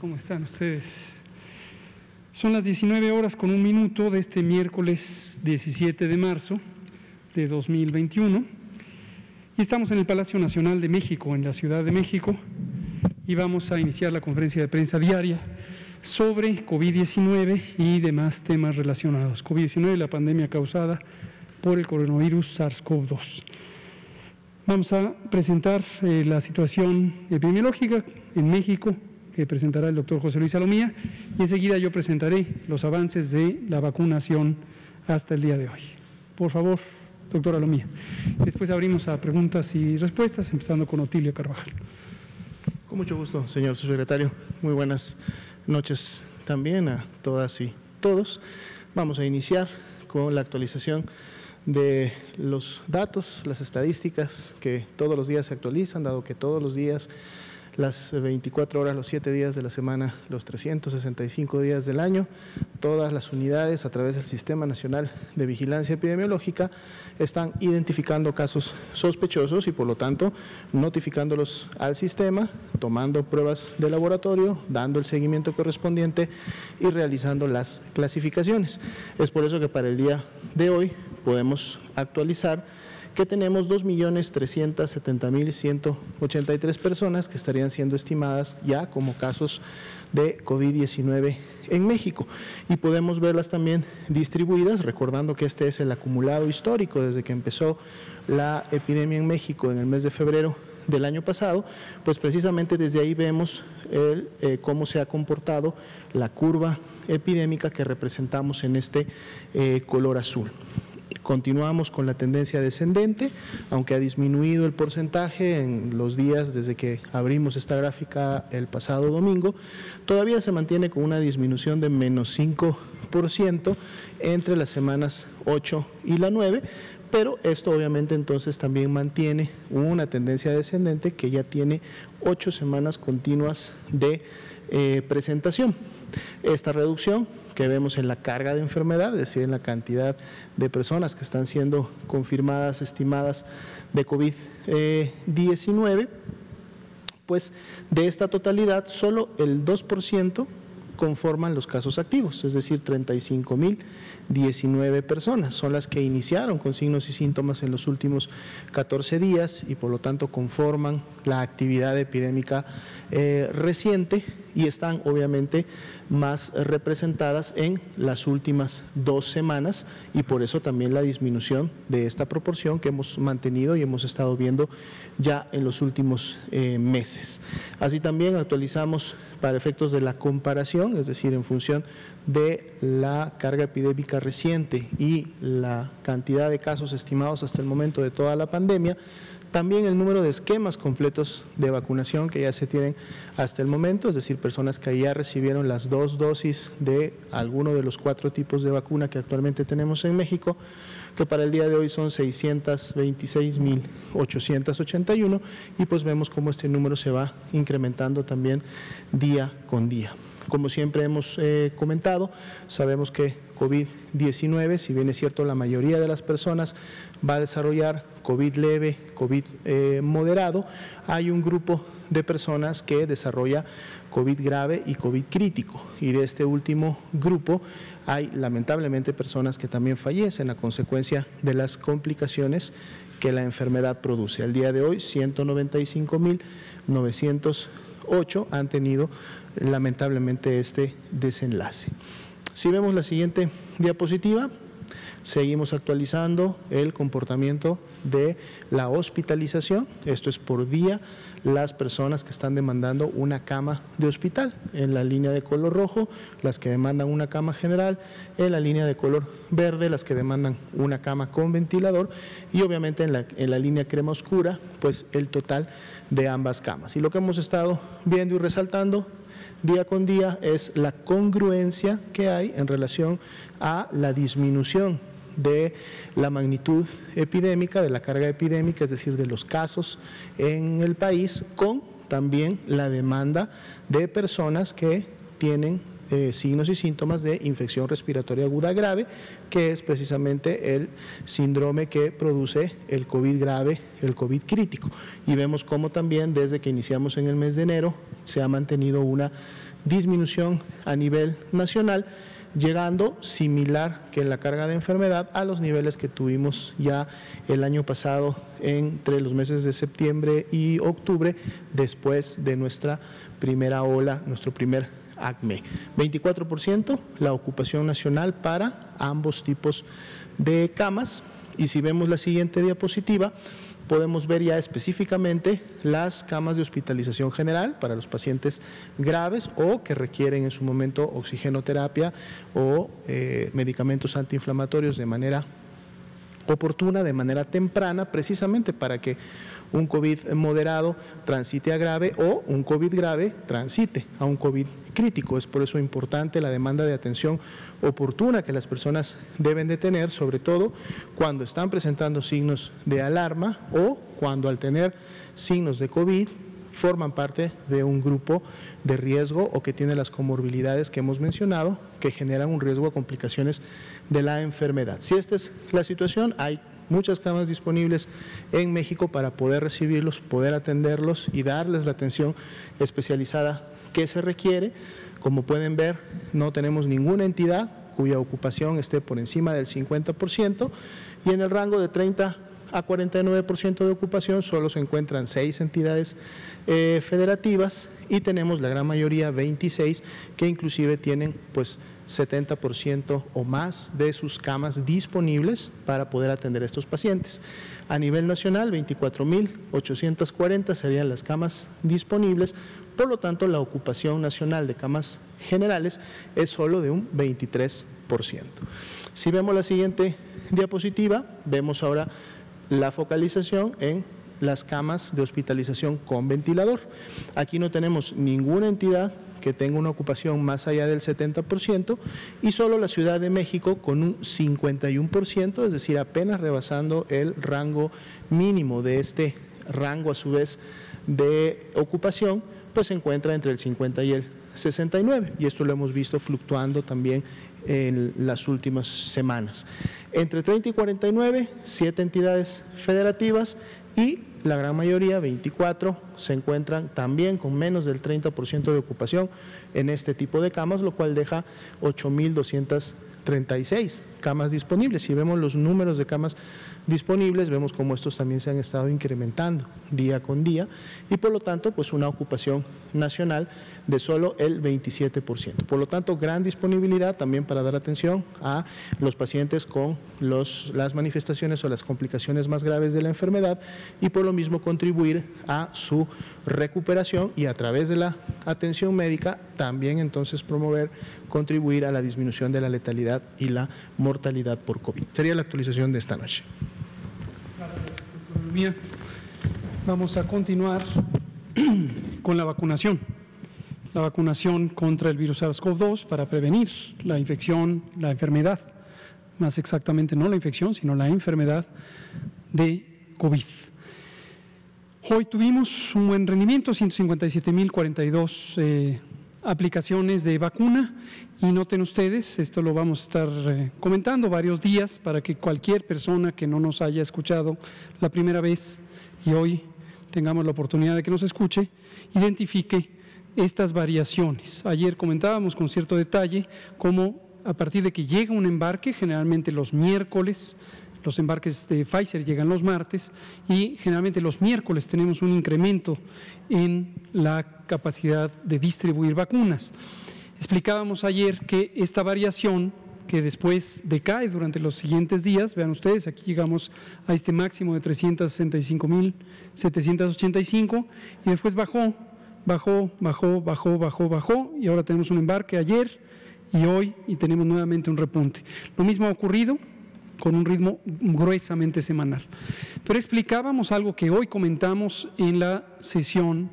¿Cómo están ustedes? Son las 19 horas con un minuto de este miércoles 17 de marzo de 2021 y estamos en el Palacio Nacional de México, en la Ciudad de México, y vamos a iniciar la conferencia de prensa diaria sobre COVID-19 y demás temas relacionados. COVID-19, la pandemia causada por el coronavirus SARS-CoV-2. Vamos a presentar eh, la situación epidemiológica en México que presentará el doctor José Luis Salomía y enseguida yo presentaré los avances de la vacunación hasta el día de hoy. Por favor, doctor Alomía. Después abrimos a preguntas y respuestas, empezando con Otilio Carvajal. Con mucho gusto, señor subsecretario. Muy buenas noches también a todas y todos. Vamos a iniciar con la actualización de los datos, las estadísticas que todos los días se actualizan, dado que todos los días las 24 horas, los 7 días de la semana, los 365 días del año, todas las unidades a través del Sistema Nacional de Vigilancia Epidemiológica están identificando casos sospechosos y por lo tanto notificándolos al sistema, tomando pruebas de laboratorio, dando el seguimiento correspondiente y realizando las clasificaciones. Es por eso que para el día de hoy podemos actualizar que tenemos 2.370.183 personas que estarían siendo estimadas ya como casos de COVID-19 en México. Y podemos verlas también distribuidas, recordando que este es el acumulado histórico desde que empezó la epidemia en México en el mes de febrero del año pasado, pues precisamente desde ahí vemos eh, cómo se ha comportado la curva epidémica que representamos en este eh, color azul. Continuamos con la tendencia descendente, aunque ha disminuido el porcentaje en los días desde que abrimos esta gráfica el pasado domingo, todavía se mantiene con una disminución de menos 5% entre las semanas 8 y la 9, pero esto obviamente entonces también mantiene una tendencia descendente que ya tiene 8 semanas continuas de eh, presentación. Esta reducción que vemos en la carga de enfermedad, es decir, en la cantidad de personas que están siendo confirmadas, estimadas de COVID-19, pues de esta totalidad solo el 2% conforman los casos activos, es decir, 35.019 personas son las que iniciaron con signos y síntomas en los últimos 14 días y por lo tanto conforman la actividad epidémica eh, reciente y están obviamente más representadas en las últimas dos semanas y por eso también la disminución de esta proporción que hemos mantenido y hemos estado viendo ya en los últimos eh, meses. Así también actualizamos para efectos de la comparación, es decir, en función de la carga epidémica reciente y la cantidad de casos estimados hasta el momento de toda la pandemia, también el número de esquemas completos de vacunación que ya se tienen hasta el momento, es decir, personas que ya recibieron las dos dosis de alguno de los cuatro tipos de vacuna que actualmente tenemos en México, que para el día de hoy son 626.881 y pues vemos cómo este número se va incrementando también día con día. Como siempre hemos eh, comentado, sabemos que COVID-19, si bien es cierto la mayoría de las personas va a desarrollar COVID leve, COVID eh, moderado, hay un grupo de personas que desarrolla COVID grave y COVID crítico. Y de este último grupo hay lamentablemente personas que también fallecen a consecuencia de las complicaciones que la enfermedad produce. Al día de hoy, 195.908 han tenido lamentablemente este desenlace. Si vemos la siguiente diapositiva, seguimos actualizando el comportamiento de la hospitalización, esto es por día, las personas que están demandando una cama de hospital, en la línea de color rojo, las que demandan una cama general, en la línea de color verde, las que demandan una cama con ventilador y obviamente en la, en la línea crema oscura, pues el total de ambas camas. Y lo que hemos estado viendo y resaltando día con día es la congruencia que hay en relación a la disminución de la magnitud epidémica, de la carga epidémica, es decir, de los casos en el país, con también la demanda de personas que tienen eh, signos y síntomas de infección respiratoria aguda grave, que es precisamente el síndrome que produce el COVID grave, el COVID crítico. Y vemos cómo también desde que iniciamos en el mes de enero se ha mantenido una disminución a nivel nacional llegando similar que en la carga de enfermedad a los niveles que tuvimos ya el año pasado entre los meses de septiembre y octubre después de nuestra primera ola, nuestro primer ACME. 24% la ocupación nacional para ambos tipos de camas y si vemos la siguiente diapositiva, podemos ver ya específicamente las camas de hospitalización general para los pacientes graves o que requieren en su momento oxigenoterapia o eh, medicamentos antiinflamatorios de manera oportuna, de manera temprana, precisamente para que un COVID moderado transite a grave o un COVID grave transite a un COVID crítico. Es por eso importante la demanda de atención oportuna que las personas deben de tener, sobre todo cuando están presentando signos de alarma o cuando al tener signos de COVID forman parte de un grupo de riesgo o que tiene las comorbilidades que hemos mencionado que generan un riesgo a complicaciones de la enfermedad. Si esta es la situación, hay muchas camas disponibles en México para poder recibirlos, poder atenderlos y darles la atención especializada que se requiere. Como pueden ver, no tenemos ninguna entidad cuya ocupación esté por encima del 50% y en el rango de 30 a 49% de ocupación solo se encuentran seis entidades eh, federativas y tenemos la gran mayoría, 26, que inclusive tienen pues 70% o más de sus camas disponibles para poder atender a estos pacientes. A nivel nacional, 24.840 serían las camas disponibles, por lo tanto la ocupación nacional de camas generales es solo de un 23%. Si vemos la siguiente diapositiva, vemos ahora la focalización en las camas de hospitalización con ventilador. Aquí no tenemos ninguna entidad que tenga una ocupación más allá del 70% y solo la Ciudad de México con un 51%, es decir, apenas rebasando el rango mínimo de este rango a su vez de ocupación, pues se encuentra entre el 50 y el 69 y esto lo hemos visto fluctuando también en las últimas semanas. Entre 30 y 49, siete entidades federativas y la gran mayoría, 24, se encuentran también con menos del 30% de ocupación en este tipo de camas, lo cual deja 8.236 camas disponibles. Si vemos los números de camas disponibles, vemos cómo estos también se han estado incrementando día con día y por lo tanto, pues una ocupación nacional de solo el 27%. Por lo tanto, gran disponibilidad también para dar atención a los pacientes con los, las manifestaciones o las complicaciones más graves de la enfermedad y por lo mismo contribuir a su recuperación y a través de la atención médica también entonces promover, contribuir a la disminución de la letalidad y la mortalidad por COVID. Sería la actualización de esta noche. Bien, vamos a continuar con la vacunación. La vacunación contra el virus SARS-CoV-2 para prevenir la infección, la enfermedad, más exactamente no la infección, sino la enfermedad de COVID. Hoy tuvimos un buen rendimiento, 157.042 eh, aplicaciones de vacuna y noten ustedes, esto lo vamos a estar eh, comentando varios días para que cualquier persona que no nos haya escuchado la primera vez y hoy tengamos la oportunidad de que nos escuche, identifique estas variaciones. Ayer comentábamos con cierto detalle cómo a partir de que llega un embarque, generalmente los miércoles, los embarques de Pfizer llegan los martes y generalmente los miércoles tenemos un incremento en la capacidad de distribuir vacunas. Explicábamos ayer que esta variación que después decae durante los siguientes días, vean ustedes, aquí llegamos a este máximo de 365.785 y después bajó, bajó, bajó, bajó, bajó, bajó y ahora tenemos un embarque ayer y hoy y tenemos nuevamente un repunte. Lo mismo ha ocurrido con un ritmo gruesamente semanal. Pero explicábamos algo que hoy comentamos en la sesión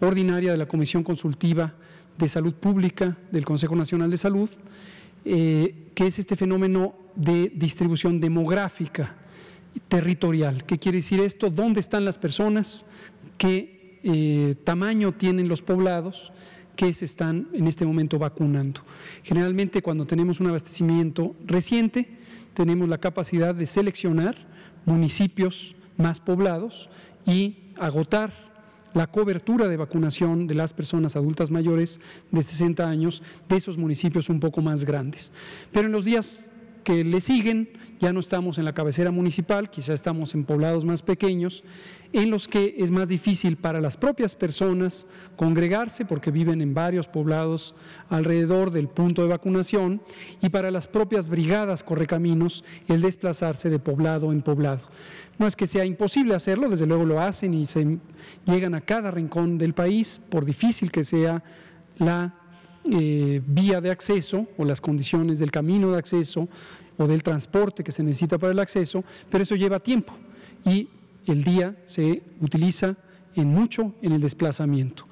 ordinaria de la Comisión Consultiva de Salud Pública del Consejo Nacional de Salud, eh, que es este fenómeno de distribución demográfica territorial. ¿Qué quiere decir esto? ¿Dónde están las personas? ¿Qué eh, tamaño tienen los poblados? Que se están en este momento vacunando. Generalmente cuando tenemos un abastecimiento reciente, tenemos la capacidad de seleccionar municipios más poblados y agotar la cobertura de vacunación de las personas adultas mayores de 60 años de esos municipios un poco más grandes. Pero en los días que le siguen, ya no estamos en la cabecera municipal, quizá estamos en poblados más pequeños, en los que es más difícil para las propias personas congregarse porque viven en varios poblados alrededor del punto de vacunación y para las propias brigadas correcaminos el desplazarse de poblado en poblado. No es que sea imposible hacerlo, desde luego lo hacen y se llegan a cada rincón del país, por difícil que sea la eh, vía de acceso o las condiciones del camino de acceso o del transporte que se necesita para el acceso, pero eso lleva tiempo y el día se utiliza en mucho en el desplazamiento.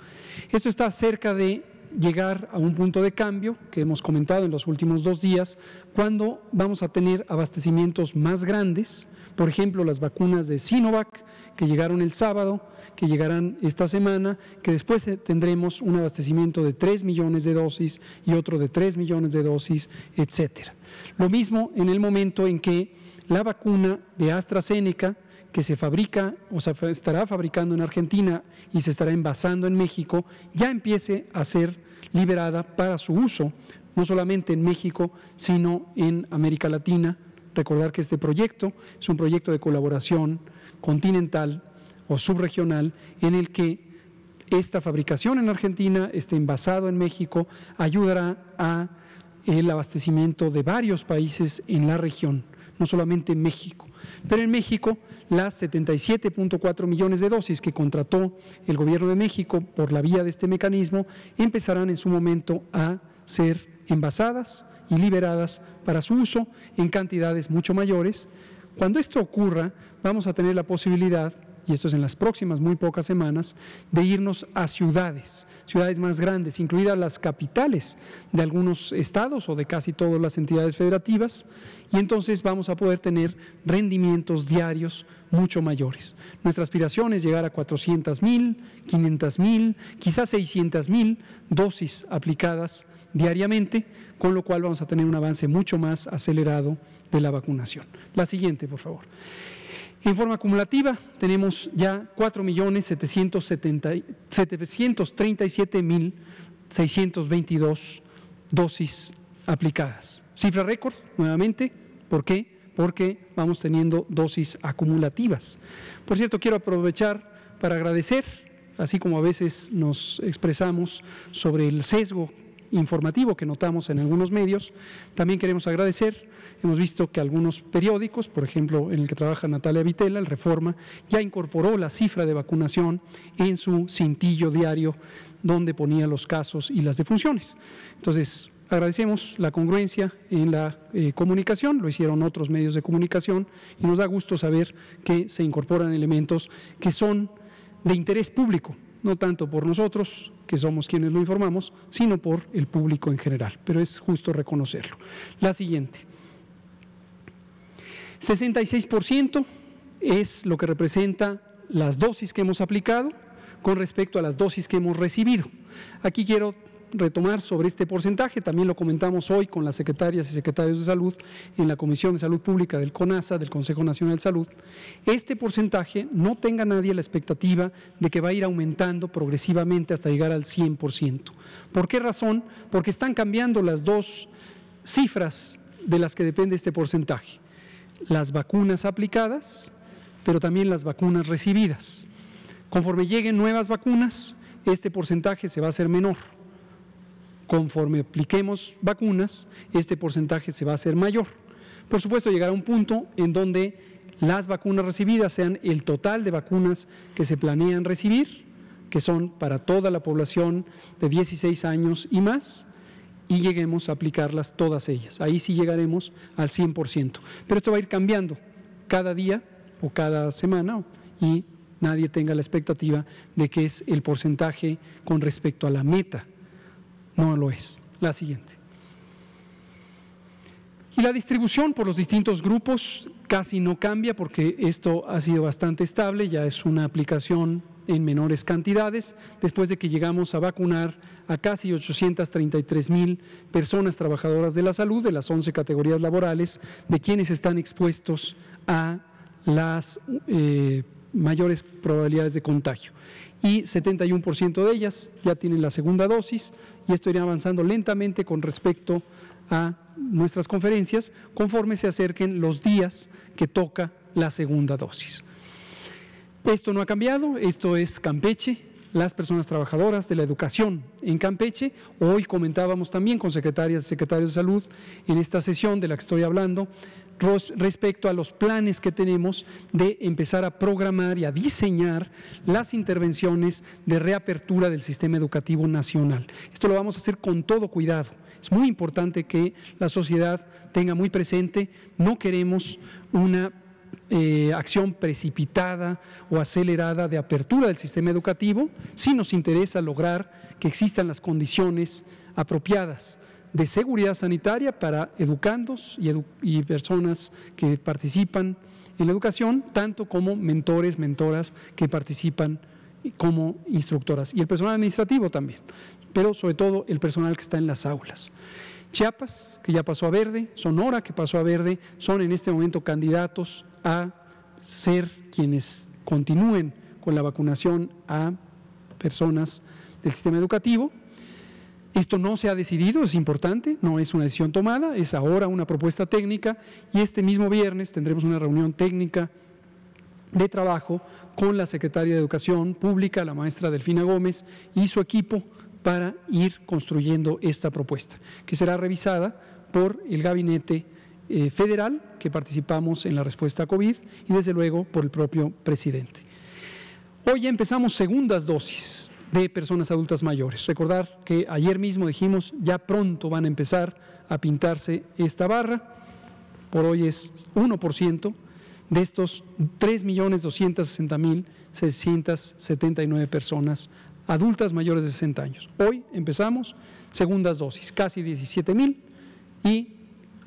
Esto está cerca de llegar a un punto de cambio que hemos comentado en los últimos dos días, cuando vamos a tener abastecimientos más grandes, por ejemplo, las vacunas de Sinovac, que llegaron el sábado, que llegarán esta semana, que después tendremos un abastecimiento de 3 millones de dosis y otro de 3 millones de dosis, etcétera. Lo mismo en el momento en que la vacuna de AstraZeneca, que se fabrica o se estará fabricando en Argentina y se estará envasando en México, ya empiece a ser liberada para su uso, no solamente en México, sino en América Latina. Recordar que este proyecto es un proyecto de colaboración continental o subregional en el que esta fabricación en Argentina, este envasado en México, ayudará a el abastecimiento de varios países en la región, no solamente en México. Pero en México, las 77.4 millones de dosis que contrató el gobierno de México por la vía de este mecanismo empezarán en su momento a ser envasadas y liberadas para su uso en cantidades mucho mayores. Cuando esto ocurra, vamos a tener la posibilidad y esto es en las próximas muy pocas semanas, de irnos a ciudades, ciudades más grandes, incluidas las capitales de algunos estados o de casi todas las entidades federativas, y entonces vamos a poder tener rendimientos diarios mucho mayores. Nuestra aspiración es llegar a 400 mil, 500 mil, quizás 600 mil dosis aplicadas diariamente, con lo cual vamos a tener un avance mucho más acelerado de la vacunación. La siguiente, por favor. En forma acumulativa tenemos ya 4.737.622 dosis aplicadas. Cifra récord, nuevamente, ¿por qué? Porque vamos teniendo dosis acumulativas. Por cierto, quiero aprovechar para agradecer, así como a veces nos expresamos sobre el sesgo informativo que notamos en algunos medios, también queremos agradecer Hemos visto que algunos periódicos, por ejemplo, en el que trabaja Natalia Vitela, el Reforma, ya incorporó la cifra de vacunación en su cintillo diario donde ponía los casos y las defunciones. Entonces, agradecemos la congruencia en la eh, comunicación, lo hicieron otros medios de comunicación y nos da gusto saber que se incorporan elementos que son de interés público, no tanto por nosotros, que somos quienes lo informamos, sino por el público en general, pero es justo reconocerlo. La siguiente. 66% es lo que representa las dosis que hemos aplicado con respecto a las dosis que hemos recibido. Aquí quiero retomar sobre este porcentaje, también lo comentamos hoy con las secretarias y secretarios de salud en la Comisión de Salud Pública del CONASA, del Consejo Nacional de Salud, este porcentaje no tenga nadie la expectativa de que va a ir aumentando progresivamente hasta llegar al 100%. ¿Por qué razón? Porque están cambiando las dos cifras de las que depende este porcentaje las vacunas aplicadas, pero también las vacunas recibidas. Conforme lleguen nuevas vacunas, este porcentaje se va a hacer menor. Conforme apliquemos vacunas, este porcentaje se va a hacer mayor. Por supuesto, llegará un punto en donde las vacunas recibidas sean el total de vacunas que se planean recibir, que son para toda la población de 16 años y más, y lleguemos a aplicarlas todas ellas. Ahí sí llegaremos al 100%. Pero esto va a ir cambiando cada día o cada semana y nadie tenga la expectativa de que es el porcentaje con respecto a la meta. No lo es. La siguiente. Y la distribución por los distintos grupos casi no cambia porque esto ha sido bastante estable, ya es una aplicación en menores cantidades, después de que llegamos a vacunar a casi 833 mil personas trabajadoras de la salud de las 11 categorías laborales, de quienes están expuestos a las eh, mayores probabilidades de contagio. Y 71% de ellas ya tienen la segunda dosis y esto irá avanzando lentamente con respecto a nuestras conferencias conforme se acerquen los días que toca la segunda dosis. Esto no ha cambiado, esto es Campeche, las personas trabajadoras de la educación en Campeche. Hoy comentábamos también con secretarias y secretarios de salud en esta sesión de la que estoy hablando respecto a los planes que tenemos de empezar a programar y a diseñar las intervenciones de reapertura del sistema educativo nacional. Esto lo vamos a hacer con todo cuidado. Es muy importante que la sociedad tenga muy presente, no queremos una eh, acción precipitada o acelerada de apertura del sistema educativo, sí nos interesa lograr que existan las condiciones apropiadas de seguridad sanitaria para educandos y, personas que participan en la educación, tanto como mentores, mentoras que participan como instructoras y el personal administrativo también, pero sobre todo el personal que está en las aulas. Chiapas, que ya pasó a verde, Sonora, que pasó a verde, son en este momento candidatos a ser quienes continúen con la vacunación a personas del sistema educativo. Esto no se ha decidido, es importante, no es una decisión tomada, es ahora una propuesta técnica y este mismo viernes tendremos una reunión técnica de trabajo con la secretaria de Educación Pública, la maestra Delfina Gómez y su equipo para ir construyendo esta propuesta, que será revisada por el gabinete eh, federal que participamos en la respuesta a COVID y desde luego por el propio presidente. Hoy ya empezamos segundas dosis de personas adultas mayores. Recordar que ayer mismo dijimos, ya pronto van a empezar a pintarse esta barra, por hoy es 1% de estos 3.260.679 personas adultas mayores de 60 años. Hoy empezamos segundas dosis, casi 17.000 y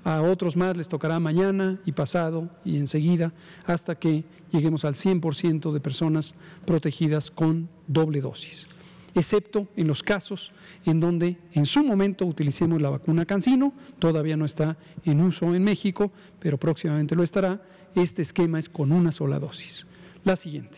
a otros más les tocará mañana y pasado y enseguida hasta que lleguemos al 100% de personas protegidas con doble dosis excepto en los casos en donde en su momento utilicemos la vacuna Cancino, todavía no está en uso en México, pero próximamente lo estará. Este esquema es con una sola dosis. La siguiente.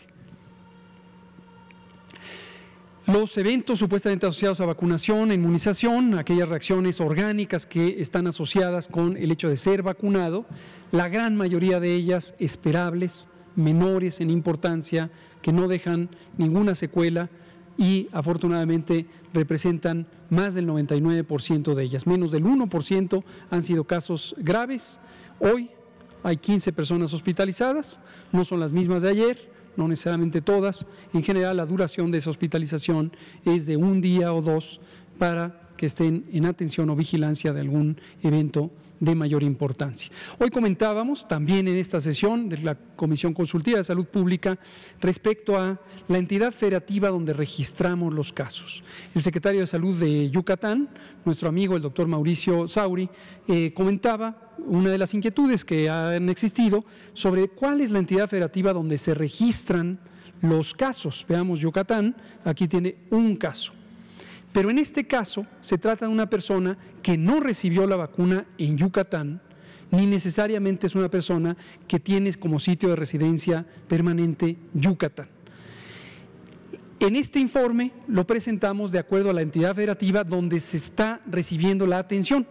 Los eventos supuestamente asociados a vacunación e inmunización, aquellas reacciones orgánicas que están asociadas con el hecho de ser vacunado, la gran mayoría de ellas esperables, menores en importancia, que no dejan ninguna secuela, y afortunadamente representan más del 99% de ellas. Menos del 1% han sido casos graves. Hoy hay 15 personas hospitalizadas, no son las mismas de ayer, no necesariamente todas. En general, la duración de esa hospitalización es de un día o dos para que estén en atención o vigilancia de algún evento de mayor importancia. Hoy comentábamos también en esta sesión de la Comisión Consultiva de Salud Pública respecto a la entidad federativa donde registramos los casos. El secretario de Salud de Yucatán, nuestro amigo el doctor Mauricio Sauri, eh, comentaba una de las inquietudes que han existido sobre cuál es la entidad federativa donde se registran los casos. Veamos, Yucatán, aquí tiene un caso. Pero en este caso se trata de una persona que no recibió la vacuna en Yucatán, ni necesariamente es una persona que tiene como sitio de residencia permanente Yucatán. En este informe lo presentamos de acuerdo a la entidad federativa donde se está recibiendo la atención.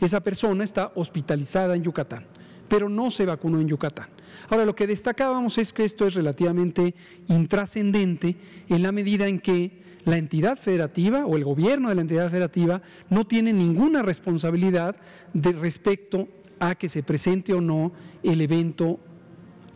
Esa persona está hospitalizada en Yucatán, pero no se vacunó en Yucatán. Ahora, lo que destacábamos es que esto es relativamente intrascendente en la medida en que la entidad federativa o el gobierno de la entidad federativa no tiene ninguna responsabilidad de respecto a que se presente o no el evento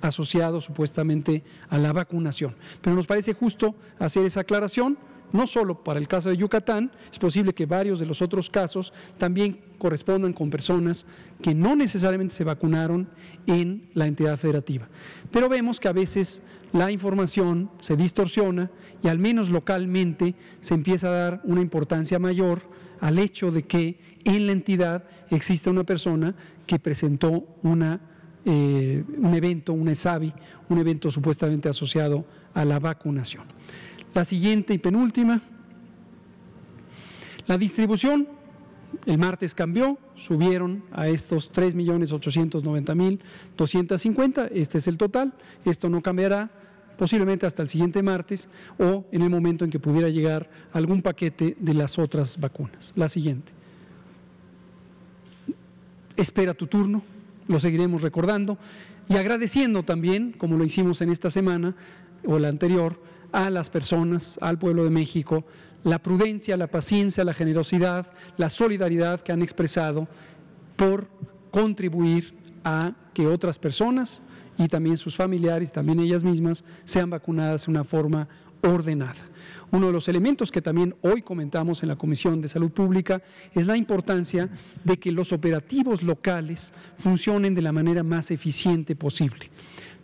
asociado supuestamente a la vacunación. Pero nos parece justo hacer esa aclaración no solo para el caso de Yucatán, es posible que varios de los otros casos también correspondan con personas que no necesariamente se vacunaron en la entidad federativa. Pero vemos que a veces la información se distorsiona y al menos localmente se empieza a dar una importancia mayor al hecho de que en la entidad existe una persona que presentó eh, un evento, un ESAVI, un evento supuestamente asociado a la vacunación. La siguiente y penúltima. La distribución, el martes cambió, subieron a estos 3.890.250, este es el total, esto no cambiará posiblemente hasta el siguiente martes o en el momento en que pudiera llegar algún paquete de las otras vacunas. La siguiente. Espera tu turno, lo seguiremos recordando y agradeciendo también, como lo hicimos en esta semana o la anterior, a las personas, al pueblo de México, la prudencia, la paciencia, la generosidad, la solidaridad que han expresado por contribuir a que otras personas y también sus familiares, también ellas mismas, sean vacunadas de una forma ordenada. Uno de los elementos que también hoy comentamos en la Comisión de Salud Pública es la importancia de que los operativos locales funcionen de la manera más eficiente posible.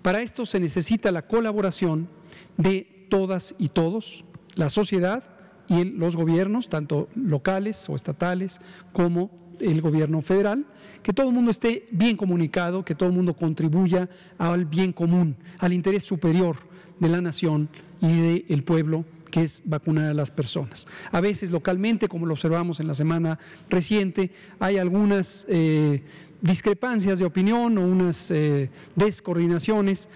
Para esto se necesita la colaboración de todas y todos, la sociedad y los gobiernos, tanto locales o estatales como el gobierno federal, que todo el mundo esté bien comunicado, que todo el mundo contribuya al bien común, al interés superior de la nación y del pueblo que es vacunar a las personas. A veces localmente, como lo observamos en la semana reciente, hay algunas eh, discrepancias de opinión o unas eh, descoordinaciones.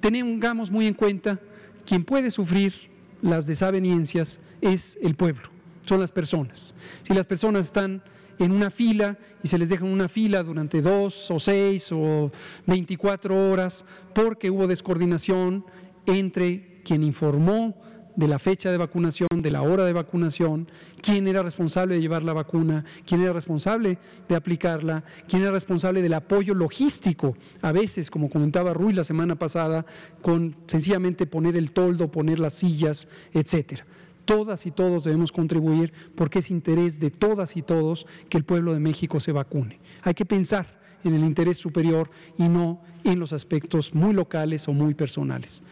Tengamos muy en cuenta, quien puede sufrir las desavenencias es el pueblo, son las personas. Si las personas están en una fila y se les deja en una fila durante dos o seis o veinticuatro horas porque hubo descoordinación entre quien informó de la fecha de vacunación, de la hora de vacunación, quién era responsable de llevar la vacuna, quién era responsable de aplicarla, quién era responsable del apoyo logístico, a veces, como comentaba Rui la semana pasada, con sencillamente poner el toldo, poner las sillas, etcétera. Todas y todos debemos contribuir porque es interés de todas y todos que el pueblo de México se vacune. Hay que pensar en el interés superior y no en los aspectos muy locales o muy personales.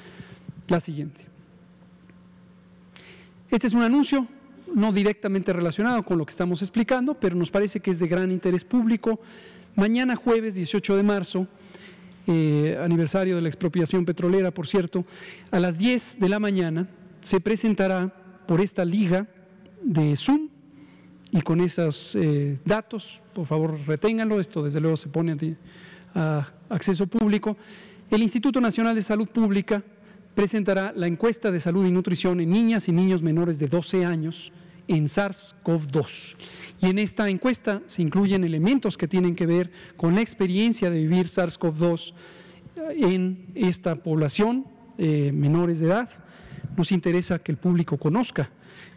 La siguiente. Este es un anuncio no directamente relacionado con lo que estamos explicando, pero nos parece que es de gran interés público. Mañana jueves 18 de marzo, eh, aniversario de la expropiación petrolera, por cierto, a las 10 de la mañana se presentará por esta liga de Zoom y con esos eh, datos, por favor reténganlo, esto desde luego se pone a acceso público, el Instituto Nacional de Salud Pública presentará la encuesta de salud y nutrición en niñas y niños menores de 12 años en SARS-CoV-2. Y en esta encuesta se incluyen elementos que tienen que ver con la experiencia de vivir SARS-CoV-2 en esta población, eh, menores de edad, nos interesa que el público conozca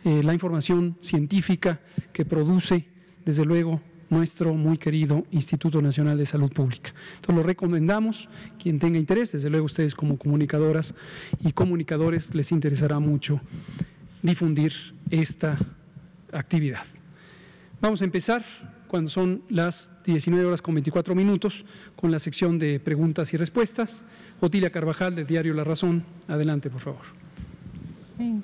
eh, la información científica que produce, desde luego, nuestro muy querido Instituto Nacional de Salud Pública. Entonces lo recomendamos, quien tenga interés, desde luego ustedes como comunicadoras y comunicadores les interesará mucho difundir esta actividad. Vamos a empezar cuando son las 19 horas con 24 minutos con la sección de preguntas y respuestas. Otilia Carvajal del diario La Razón, adelante por favor.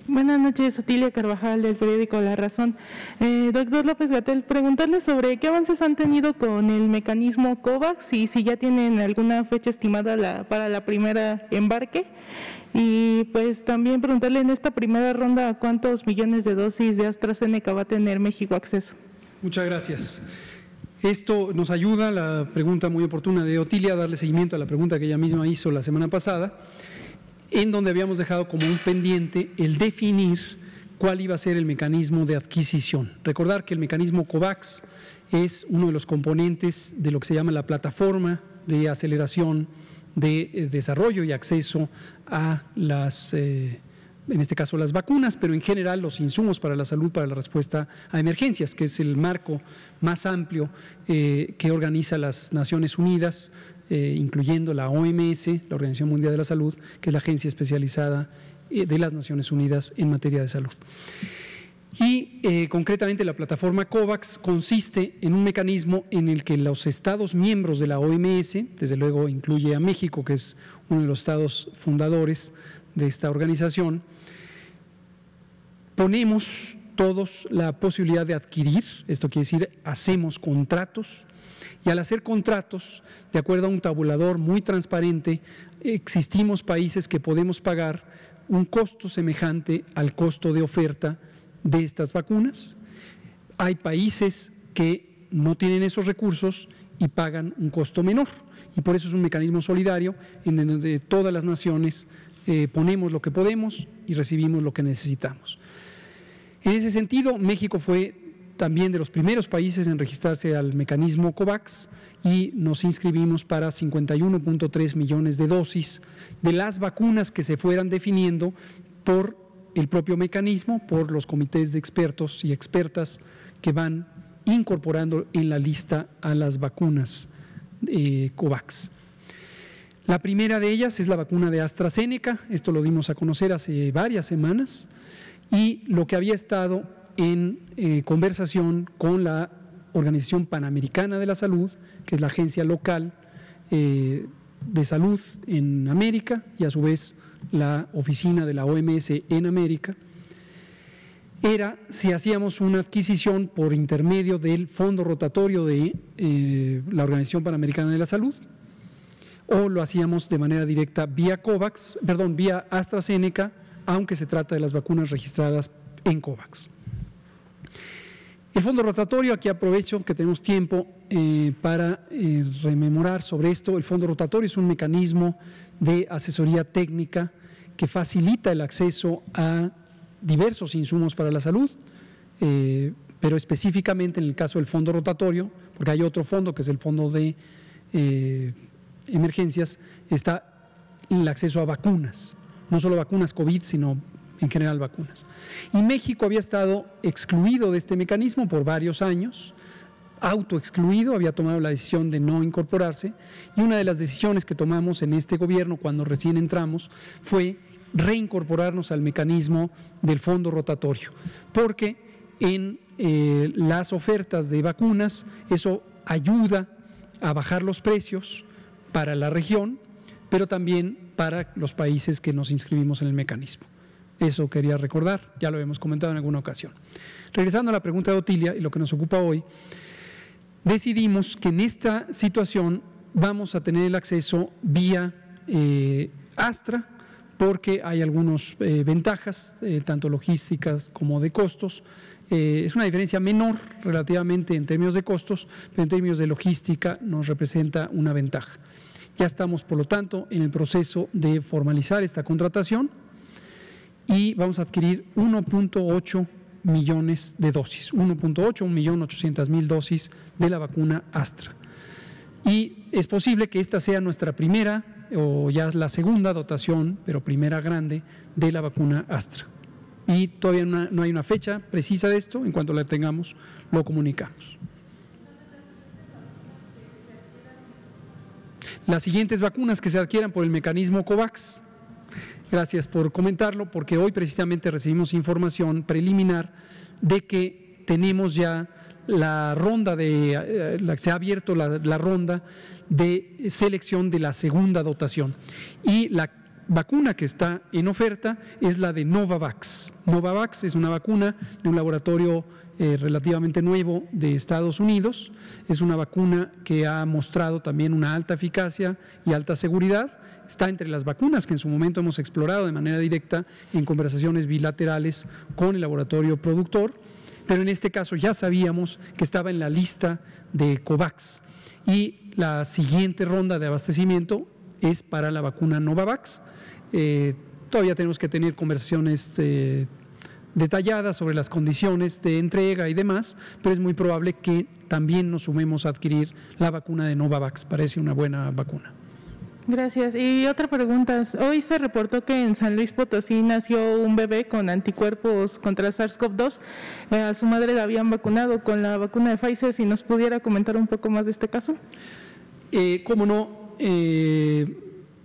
Buenas noches, Otilia Carvajal del periódico La Razón. Eh, doctor López Gatel, preguntarle sobre qué avances han tenido con el mecanismo COVAX y si ya tienen alguna fecha estimada para la primera embarque. Y pues también preguntarle en esta primera ronda cuántos millones de dosis de AstraZeneca va a tener México acceso. Muchas gracias. Esto nos ayuda, la pregunta muy oportuna de Otilia, a darle seguimiento a la pregunta que ella misma hizo la semana pasada en donde habíamos dejado como un pendiente el definir cuál iba a ser el mecanismo de adquisición. Recordar que el mecanismo COVAX es uno de los componentes de lo que se llama la plataforma de aceleración de eh, desarrollo y acceso a las, eh, en este caso las vacunas, pero en general los insumos para la salud, para la respuesta a emergencias, que es el marco más amplio eh, que organiza las Naciones Unidas eh, incluyendo la OMS, la Organización Mundial de la Salud, que es la agencia especializada eh, de las Naciones Unidas en materia de salud. Y eh, concretamente la plataforma COVAX consiste en un mecanismo en el que los estados miembros de la OMS, desde luego incluye a México, que es uno de los estados fundadores de esta organización, ponemos todos la posibilidad de adquirir, esto quiere decir, hacemos contratos y al hacer contratos, de acuerdo a un tabulador muy transparente, existimos países que podemos pagar un costo semejante al costo de oferta de estas vacunas. hay países que no tienen esos recursos y pagan un costo menor. Y por eso es un mecanismo solidario en donde todas las naciones eh, ponemos lo que podemos y recibimos lo que necesitamos. En ese sentido, México fue también de los primeros países en registrarse al mecanismo COVAX y nos inscribimos para 51.3 millones de dosis de las vacunas que se fueran definiendo por el propio mecanismo, por los comités de expertos y expertas que van incorporando en la lista a las vacunas eh, COVAX. La primera de ellas es la vacuna de AstraZeneca, esto lo dimos a conocer hace varias semanas, y lo que había estado en eh, conversación con la Organización Panamericana de la Salud, que es la agencia local eh, de salud en América y a su vez la oficina de la OMS en América, era si hacíamos una adquisición por intermedio del fondo rotatorio de eh, la Organización Panamericana de la Salud o lo hacíamos de manera directa vía COVAX, perdón, vía AstraZeneca, aunque se trata de las vacunas registradas en COVAX. El fondo rotatorio, aquí aprovecho que tenemos tiempo eh, para eh, rememorar sobre esto. El fondo rotatorio es un mecanismo de asesoría técnica que facilita el acceso a diversos insumos para la salud, eh, pero específicamente en el caso del fondo rotatorio, porque hay otro fondo que es el fondo de emergencias, está el acceso a vacunas, no solo vacunas COVID, sino en general vacunas. Y México había estado excluido de este mecanismo por varios años, autoexcluido, había tomado la decisión de no incorporarse y una de las decisiones que tomamos en este gobierno cuando recién entramos fue reincorporarnos al mecanismo del fondo rotatorio, porque en eh, las ofertas de vacunas eso ayuda a bajar los precios para la región, pero también para los países que nos inscribimos en el mecanismo. Eso quería recordar, ya lo hemos comentado en alguna ocasión. Regresando a la pregunta de Otilia y lo que nos ocupa hoy, decidimos que en esta situación vamos a tener el acceso vía eh, Astra, porque hay algunas eh, ventajas, eh, tanto logísticas como de costos. es una diferencia menor relativamente en términos de costos, pero en términos de logística nos representa una ventaja. Ya estamos, por lo tanto, en el proceso de formalizar esta contratación y vamos a adquirir 1.8 millones de dosis, 1.8, millón mil dosis de la vacuna Astra. Y es posible que esta sea nuestra primera o ya la segunda dotación, pero primera grande, de la vacuna Astra. Y todavía no hay una fecha precisa de esto, en cuanto la tengamos, lo comunicamos. Las siguientes vacunas que se adquieran por el mecanismo COVAX Gracias por comentarlo, porque hoy precisamente recibimos información preliminar de que tenemos ya la ronda de, eh, se ha abierto la, la, ronda de selección de la segunda dotación. Y la vacuna que está en oferta es la de Novavax. Novavax es una vacuna de un laboratorio eh, relativamente nuevo de Estados Unidos. Es una vacuna que ha mostrado también una alta eficacia y alta seguridad está entre las vacunas que en su momento hemos explorado de manera directa en conversaciones bilaterales con el laboratorio productor, pero en este caso ya sabíamos que estaba en la lista de COVAX y la siguiente ronda de abastecimiento es para la vacuna Novavax. Eh, todavía tenemos que tener conversaciones eh, detalladas sobre las condiciones de entrega y demás, pero es muy probable que también nos sumemos a adquirir la vacuna de Novavax. Parece una buena vacuna. Gracias. Y otra pregunta. Hoy se reportó que en San Luis Potosí nació un bebé con anticuerpos contra SARS-CoV-2. Eh, a su madre la habían vacunado con la vacuna de Pfizer. Si nos pudiera comentar un poco más de este caso. Eh, Cómo no. Eh,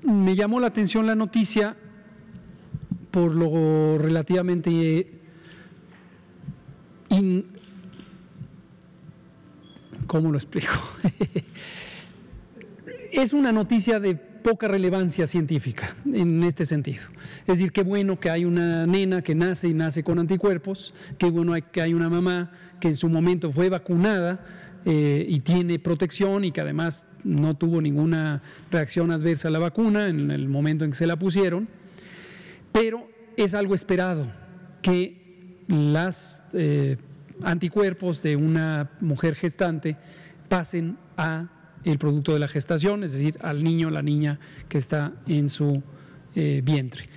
me llamó la atención la noticia por lo relativamente ¿Cómo lo explico? es una noticia de poca relevancia científica en este sentido. Es decir, qué bueno que hay una nena que nace y nace con anticuerpos, qué bueno que hay una mamá que en su momento fue vacunada eh, y tiene protección y que además no tuvo ninguna reacción adversa a la vacuna en el momento en que se la pusieron, pero es algo esperado que las eh, anticuerpos de una mujer gestante pasen a el producto de la gestación, es decir, al niño la niña que está en su eh, vientre.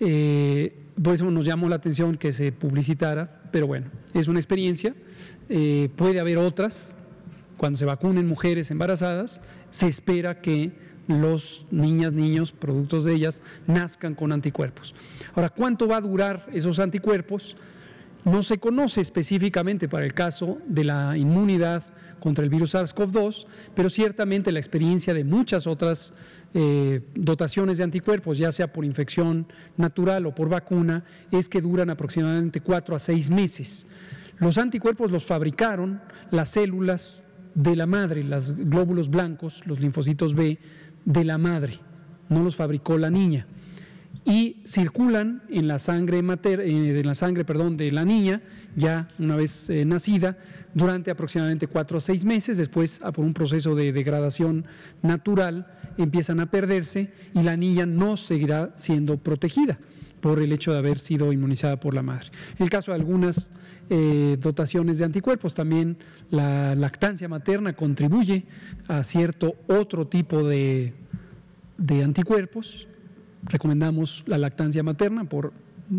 Eh, por eso nos llamó la atención que se publicitara, pero bueno, es una experiencia, eh, puede haber otras, cuando se vacunen mujeres embarazadas, se espera que los niñas, niños, productos de ellas, nazcan con anticuerpos. Ahora, ¿cuánto va a durar esos anticuerpos? No se conoce específicamente para el caso de la inmunidad contra el virus SARS-CoV-2, pero ciertamente la experiencia de muchas otras eh, dotaciones de anticuerpos, ya sea por infección natural o por vacuna, es que duran aproximadamente cuatro a seis meses. Los anticuerpos los fabricaron las células de la madre, los glóbulos blancos, los linfocitos B de la madre, no los fabricó la niña y circulan en la sangre mater, eh, la sangre, perdón, de la niña ya una vez eh, nacida durante aproximadamente cuatro o seis meses. Después, por un proceso de degradación natural, empiezan a perderse y la niña no seguirá siendo protegida por el hecho de haber sido inmunizada por la madre. En el caso de algunas eh, dotaciones de anticuerpos, también la lactancia materna contribuye a cierto otro tipo de, de anticuerpos recomendamos la lactancia materna por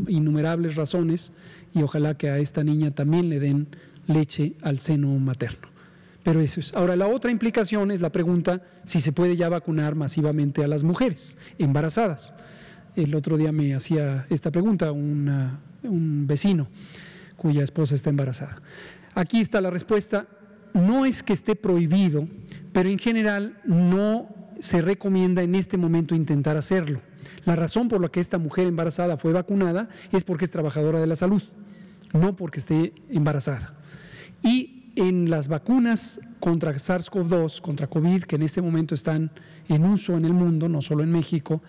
innumerables razones y ojalá que a esta niña también le den leche al seno materno. Pero eso es. Ahora, la otra implicación es la pregunta si se puede ya vacunar masivamente a las mujeres embarazadas. El otro día me hacía esta pregunta un vecino cuya esposa está embarazada. Aquí está la respuesta. No es que esté prohibido, pero en general no se recomienda en este momento intentar hacerlo. La razón por la que esta mujer embarazada fue vacunada es porque es trabajadora de la salud, no porque esté embarazada. Y en las vacunas contra SARS-CoV-2, contra COVID, que en este momento están en uso en el mundo, no solo en México,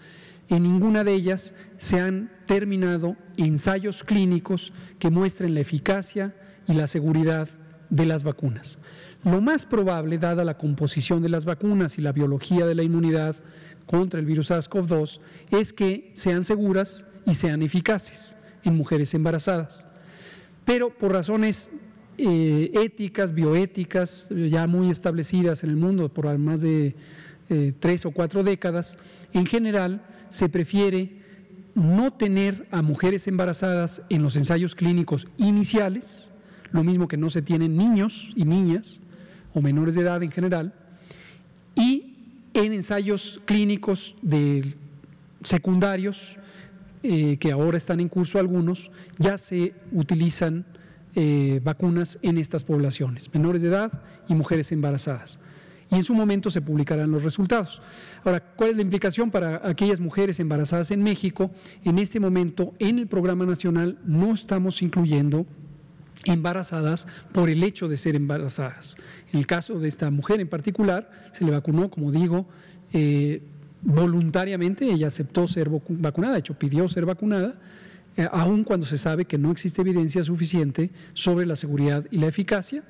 en ninguna de ellas se han terminado ensayos clínicos que muestren la eficacia y la seguridad de las vacunas. Lo más probable, dada la composición de las vacunas y la biología de la inmunidad, contra el virus SARS-CoV-2 es que sean seguras y sean eficaces en mujeres embarazadas. Pero por razones eh, éticas, bioéticas, ya muy establecidas en el mundo por más de eh, tres o cuatro décadas, en general se prefiere no tener a mujeres embarazadas en los ensayos clínicos iniciales, lo mismo que no se tienen niños y niñas o menores de edad en general, en ensayos clínicos secundarios, eh, que ahora están en curso algunos, ya se utilizan eh, vacunas en estas poblaciones, menores de edad y mujeres embarazadas. Y en su momento se publicarán los resultados. Ahora, ¿cuál es la implicación para aquellas mujeres embarazadas en México? En este momento, en el programa nacional, no estamos incluyendo embarazadas por el hecho de ser embarazadas. En el caso de esta mujer en particular, se le vacunó, como digo, eh, voluntariamente, ella aceptó ser vacunada, de hecho pidió ser vacunada, eh, aun cuando se sabe que no existe evidencia suficiente sobre la seguridad y la eficacia,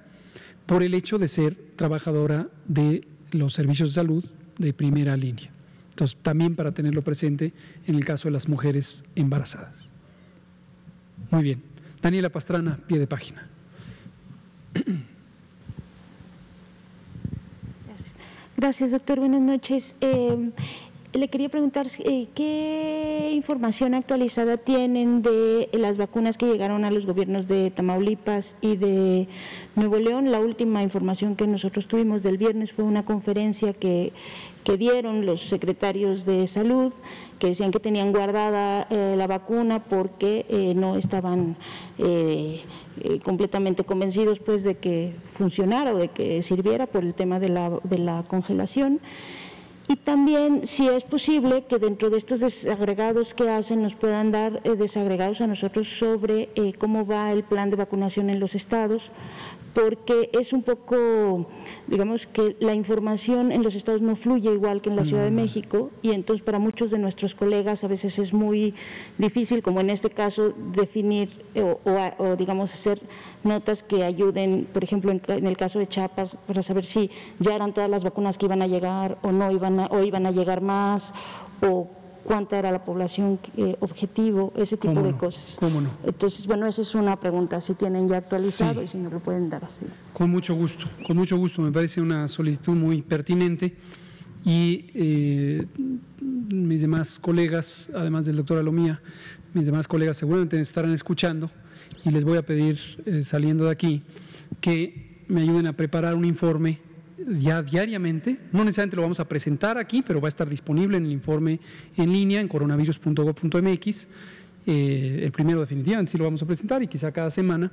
por el hecho de ser trabajadora de los servicios de salud de primera línea. Entonces, también para tenerlo presente en el caso de las mujeres embarazadas. Muy bien. Daniela Pastrana, pie de página. Gracias, doctor. Buenas noches. Eh, le quería preguntar eh, qué información actualizada tienen de las vacunas que llegaron a los gobiernos de Tamaulipas y de Nuevo León. La última información que nosotros tuvimos del viernes fue una conferencia que, que dieron los secretarios de salud que decían que tenían guardada eh, la vacuna porque eh, no estaban eh, completamente convencidos pues de que funcionara o de que sirviera por el tema de la, de la congelación. Y también, si es posible, que dentro de estos desagregados que hacen nos puedan dar desagregados a nosotros sobre cómo va el plan de vacunación en los estados, porque es un poco, digamos que la información en los estados no fluye igual que en la Ciudad de México y entonces para muchos de nuestros colegas a veces es muy difícil, como en este caso, definir o, digamos hacer notas que ayuden, por ejemplo, en, el caso de Chiapas, para saber si ya eran todas las vacunas que iban a llegar o no iban o iban a llegar más o cuánta era la población eh, objetivo, ese tipo de cosas. ¿Cómo no? Entonces, bueno, esa es una pregunta, si tienen ya actualizado y si nos lo pueden dar así. Con mucho gusto, con mucho gusto, me parece una solicitud muy pertinente y eh, mis demás colegas, además del doctor Alomía, mis demás colegas seguramente estarán escuchando y les voy a pedir, eh, saliendo de aquí, que me ayuden a preparar un informe ya diariamente, no necesariamente lo vamos a presentar aquí, pero va a estar disponible en el informe en línea en coronavirus.gov.mx. Eh, el primero definitivamente sí lo vamos a presentar y quizá cada semana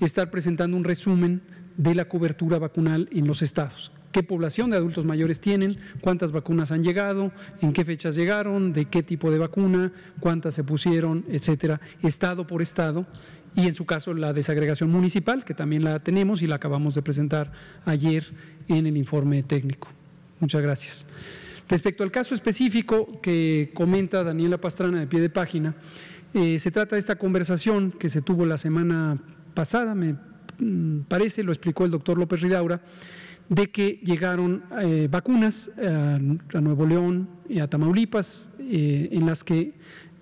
estar presentando un resumen de la cobertura vacunal en los estados. ¿Qué población de adultos mayores tienen? ¿Cuántas vacunas han llegado? ¿En qué fechas llegaron? ¿De qué tipo de vacuna? ¿Cuántas se pusieron? Etcétera, estado por estado y en su caso la desagregación municipal, que también la tenemos y la acabamos de presentar ayer en el informe técnico. Muchas gracias. Respecto al caso específico que comenta Daniela Pastrana de pie de página, eh, se trata de esta conversación que se tuvo la semana pasada, me mm, parece, lo explicó el doctor López Ridaura, de que llegaron eh, vacunas a, Nuevo León y a Tamaulipas, eh, en las que,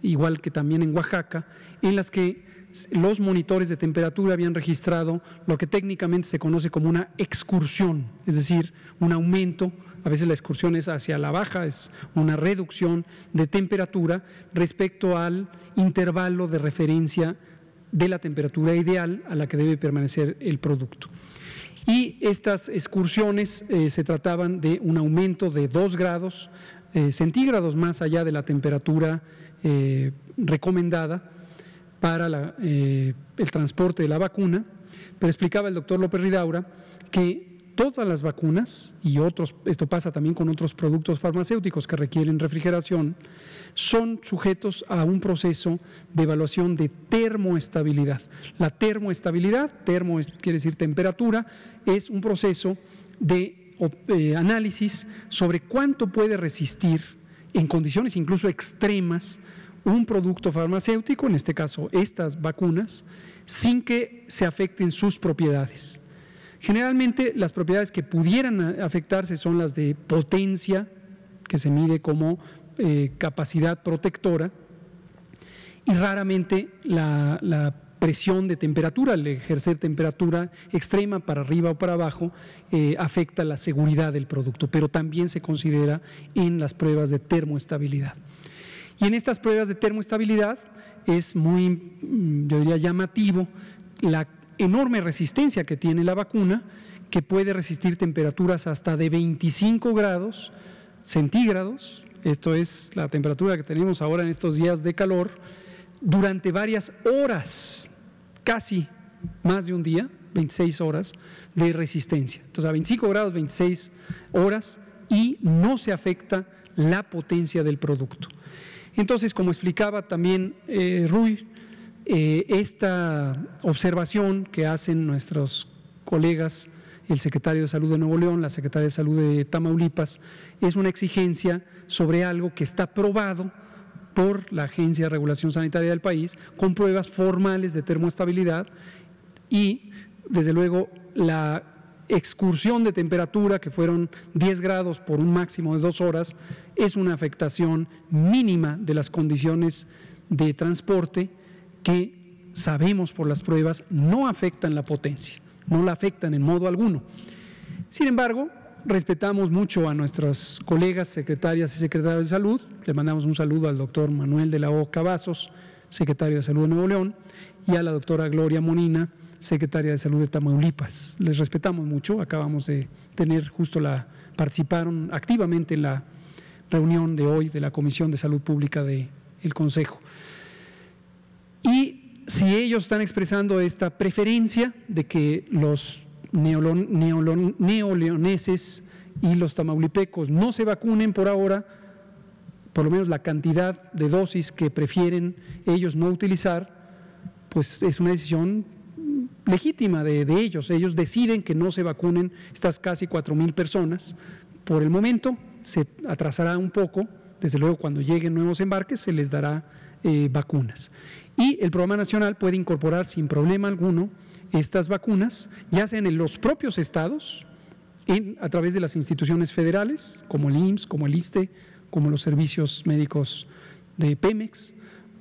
igual que también en Oaxaca, en las que los monitores de temperatura habían registrado lo que técnicamente se conoce como una excursión, es decir, un aumento, a veces la excursión es hacia la baja, es una reducción de temperatura respecto al intervalo de referencia de la temperatura ideal a la que debe permanecer el producto. Y estas excursiones eh, se trataban de un aumento de 2 grados eh, centígrados más allá de la temperatura eh, recomendada para eh, el transporte de la vacuna, pero explicaba el doctor López Ridaura que todas las vacunas, y otros, esto pasa también con otros productos farmacéuticos que requieren refrigeración, son sujetos a un proceso de evaluación de termoestabilidad. La termoestabilidad, termo quiere decir temperatura, es un proceso de eh, análisis sobre cuánto puede resistir en condiciones incluso extremas un producto farmacéutico, en este caso estas vacunas, sin que se afecten sus propiedades. Generalmente las propiedades que pudieran afectarse son las de potencia, que se mide como eh, capacidad protectora, y raramente la, presión de temperatura, al ejercer temperatura extrema para arriba o para abajo, eh, afecta la seguridad del producto, pero también se considera en las pruebas de termoestabilidad. Y en estas pruebas de termoestabilidad es muy, mm, yo diría, llamativo la enorme resistencia que tiene la vacuna, que puede resistir temperaturas hasta de 25 grados centígrados, esto es la temperatura que tenemos ahora en estos días de calor, durante varias horas, casi más de un día, 26 horas de resistencia. Entonces a 25 grados, 26 horas y no se afecta la potencia del producto. Entonces, como explicaba también eh, Rui, eh, esta observación que hacen nuestros colegas, el secretario de Salud de Nuevo León, la secretaria de Salud de Tamaulipas, es una exigencia sobre algo que está probado por la Agencia de Regulación Sanitaria del país, con pruebas formales de termoestabilidad y, desde luego, la excursión de temperatura, que fueron 10 grados por un máximo de dos horas, es una afectación mínima de las condiciones de transporte que sabemos por las pruebas no afectan la potencia, no la afectan en modo alguno. Sin embargo, respetamos mucho a nuestras colegas secretarias y secretarios de salud. Le mandamos un saludo al doctor Manuel de la O. Cavazos, secretario de Salud de Nuevo León, y a la doctora Gloria Monina, secretaria de Salud de Tamaulipas. Les respetamos mucho, acabamos de tener justo la, participaron activamente en la reunión de hoy de la Comisión de Salud Pública del Consejo. Y si ellos están expresando esta preferencia de que los neoleoneses y los tamaulipecos no se vacunen por ahora, por lo menos la cantidad de dosis que prefieren ellos no utilizar, pues es una decisión legítima de, ellos. Ellos deciden que no se vacunen estas casi cuatro mil personas. Por el momento se atrasará un poco, desde luego cuando lleguen nuevos embarques se les dará eh, vacunas. Y el programa nacional puede incorporar sin problema alguno estas vacunas, ya sean en los propios estados, en, a través de las instituciones federales, como el IMSS, como el ISTE, como los servicios médicos de Pemex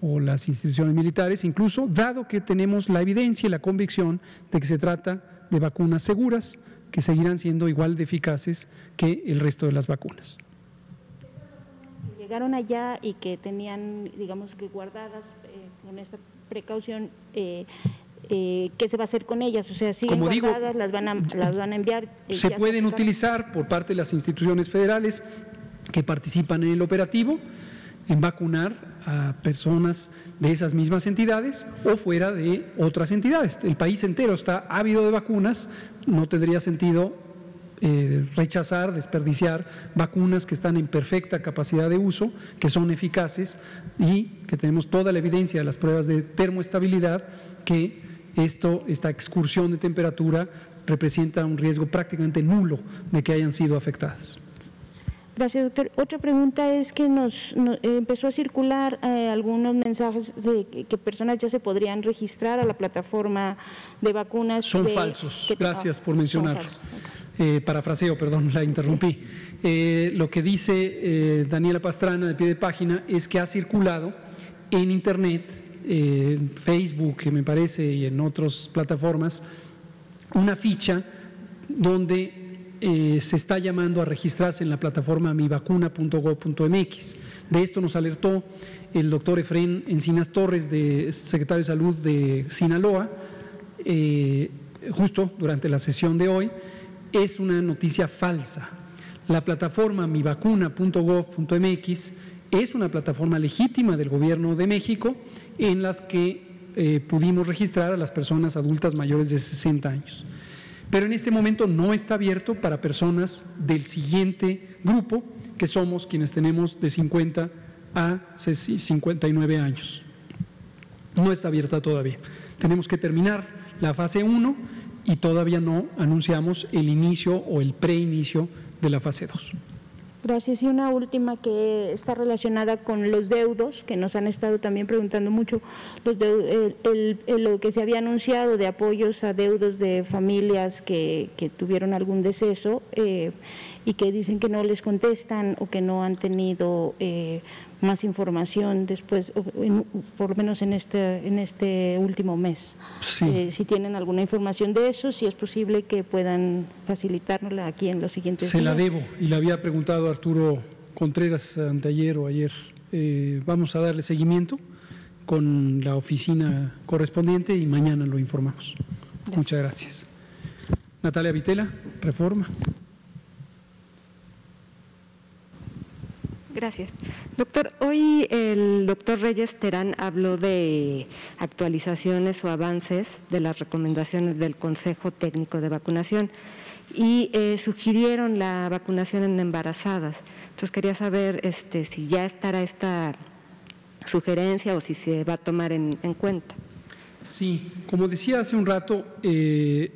o las instituciones militares, incluso dado que tenemos la evidencia y la convicción de que se trata de vacunas seguras que seguirán siendo igual de eficaces que el resto de las vacunas. Llegaron allá y que tenían, digamos que guardadas eh, con esta precaución, eh, eh, ¿qué se va a hacer con ellas? O sea, siguen Como digo, las van a, las van a enviar. eh, se pueden aplicaron? utilizar por parte de las instituciones federales que participan en el operativo en vacunar a personas de esas mismas entidades o fuera de otras entidades. El país entero está ávido de vacunas, no tendría sentido eh, rechazar, desperdiciar vacunas que están en perfecta capacidad de uso, que son eficaces y que tenemos toda la evidencia de las pruebas de termoestabilidad que esto, esta excursión de temperatura representa un riesgo prácticamente nulo de que hayan sido afectadas. Gracias, doctor. Otra pregunta es que nos, no- eh, empezó a circular eh, algunos mensajes de que, que personas ya se podrían registrar a la plataforma de vacunas. Son de- falsos. que- Gracias por mencionarlo. Eh, parafraseo, perdón, la interrumpí. Eh, lo que dice Daniela Pastrana de pie de página es que ha circulado en Internet, eh, en Facebook, me parece, y en otras plataformas, una ficha donde eh, se está llamando a registrarse en la plataforma mivacuna.gov.mx. De esto nos alertó el doctor Efren Encinas Torres, de, secretario de Salud de Sinaloa, eh, justo durante la sesión de hoy. Es una noticia falsa. La plataforma mivacuna.gov.mx es una plataforma legítima del Gobierno de México en las que eh, pudimos registrar a las personas adultas mayores de 60 años. Pero en este momento no está abierto para personas del siguiente grupo, que somos quienes tenemos de 50 a 59 años. No está abierta todavía. Tenemos que terminar la fase 1 y todavía no anunciamos el inicio o el preinicio de la fase 2. Gracias. Y una última que está relacionada con los deudos, que nos han estado también preguntando mucho, los el- el- lo que se había anunciado de apoyos a deudos de familias que, que tuvieron algún deceso eh, y que dicen que no les contestan o que no han tenido eh, más información después, en- por lo menos en este, en este último mes. Sí. Eh, si tienen alguna información de eso, si es posible que puedan facilitárnosla aquí en los siguientes Se la debo y le había preguntado a Arturo Contreras anteayer o ayer. Eh, vamos a darle seguimiento con la oficina correspondiente y mañana lo informamos. Muchas gracias. Natalia Vitela, Reforma. Gracias. Doctor, hoy el doctor Reyes Terán habló de actualizaciones o avances de las recomendaciones del Consejo Técnico de Vacunación y eh, sugirieron la vacunación en embarazadas. Entonces quería saber este, si ya estará esta sugerencia o si se va a tomar en, en cuenta. Sí, como decía hace un rato, eh,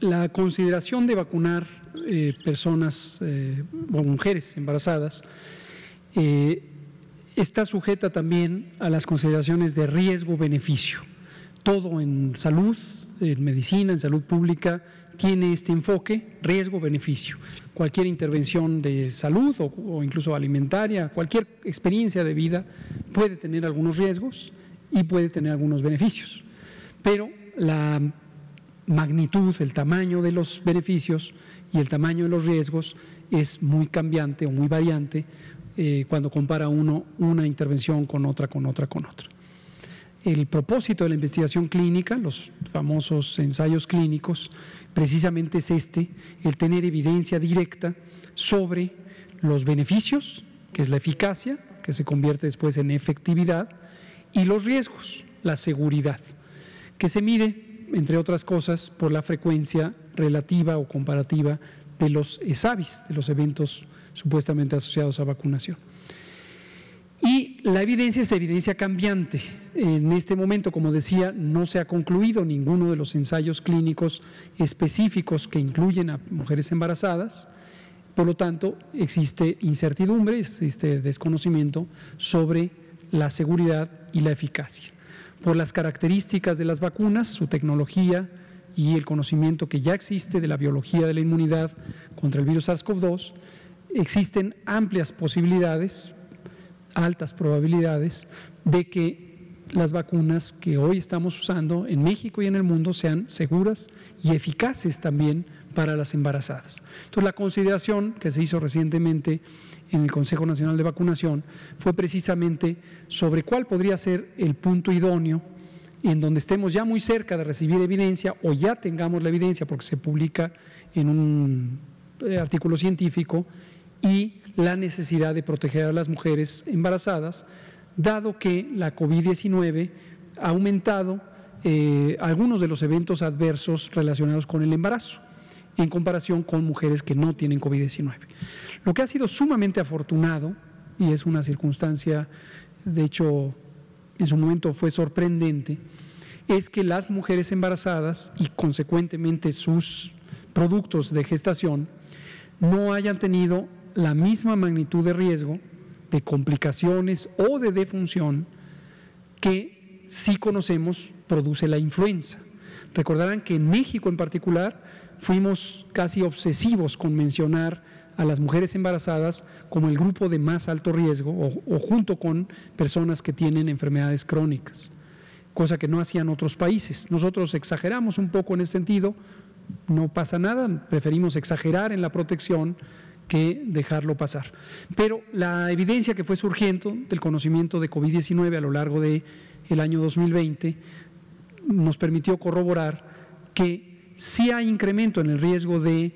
la consideración de vacunar eh, personas o mujeres embarazadas eh, está sujeta también a las consideraciones de riesgo-beneficio. Todo en salud, en medicina, en salud pública, tiene este enfoque riesgo-beneficio. Cualquier intervención de salud o, o incluso alimentaria, cualquier experiencia de vida puede tener algunos riesgos y puede tener algunos beneficios. Pero la magnitud, el tamaño de los beneficios y el tamaño de los riesgos es muy cambiante o muy variante eh, cuando compara uno una intervención con otra, con otra, con otra. El propósito de la investigación clínica, los famosos ensayos clínicos, precisamente es este, el tener evidencia directa sobre los beneficios, que es la eficacia, que se convierte después en efectividad, y los riesgos, la seguridad, que se mide, entre otras cosas, por la frecuencia relativa o comparativa de los ESAVIS, de los eventos supuestamente asociados a vacunación. Y la evidencia es evidencia cambiante. En este momento, como decía, no se ha concluido ninguno de los ensayos clínicos específicos que incluyen a mujeres embarazadas. Por lo tanto, existe incertidumbre, existe desconocimiento sobre la seguridad y la eficacia. Por las características de las vacunas, su tecnología y el conocimiento que ya existe de la biología de la inmunidad contra el virus SARS-CoV-2, existen amplias posibilidades altas probabilidades de que las vacunas que hoy estamos usando en México y en el mundo sean seguras y eficaces también para las embarazadas. Entonces, la consideración que se hizo recientemente en el Consejo Nacional de Vacunación fue precisamente sobre cuál podría ser el punto idóneo en donde estemos ya muy cerca de recibir evidencia o ya tengamos la evidencia porque se publica en un eh, artículo científico y la necesidad de proteger a las mujeres embarazadas, dado que la COVID-19 ha aumentado eh, algunos de los eventos adversos relacionados con el embarazo en comparación con mujeres que no tienen COVID-19. Lo que ha sido sumamente afortunado, y es una circunstancia, de hecho, en su momento fue sorprendente, es que las mujeres embarazadas y consecuentemente sus productos de gestación no hayan tenido la misma magnitud de riesgo de complicaciones o de defunción que sí conocemos produce la influenza. Recordarán que en México en particular fuimos casi obsesivos con mencionar a las mujeres embarazadas como el grupo de más alto riesgo o, junto con personas que tienen enfermedades crónicas, cosa que no hacían otros países. Nosotros exageramos un poco en ese sentido, no pasa nada, preferimos exagerar en la protección que dejarlo pasar. Pero la evidencia que fue surgiendo del conocimiento de COVID-19 a lo largo del el año 2020 nos permitió corroborar que sí hay incremento en el riesgo de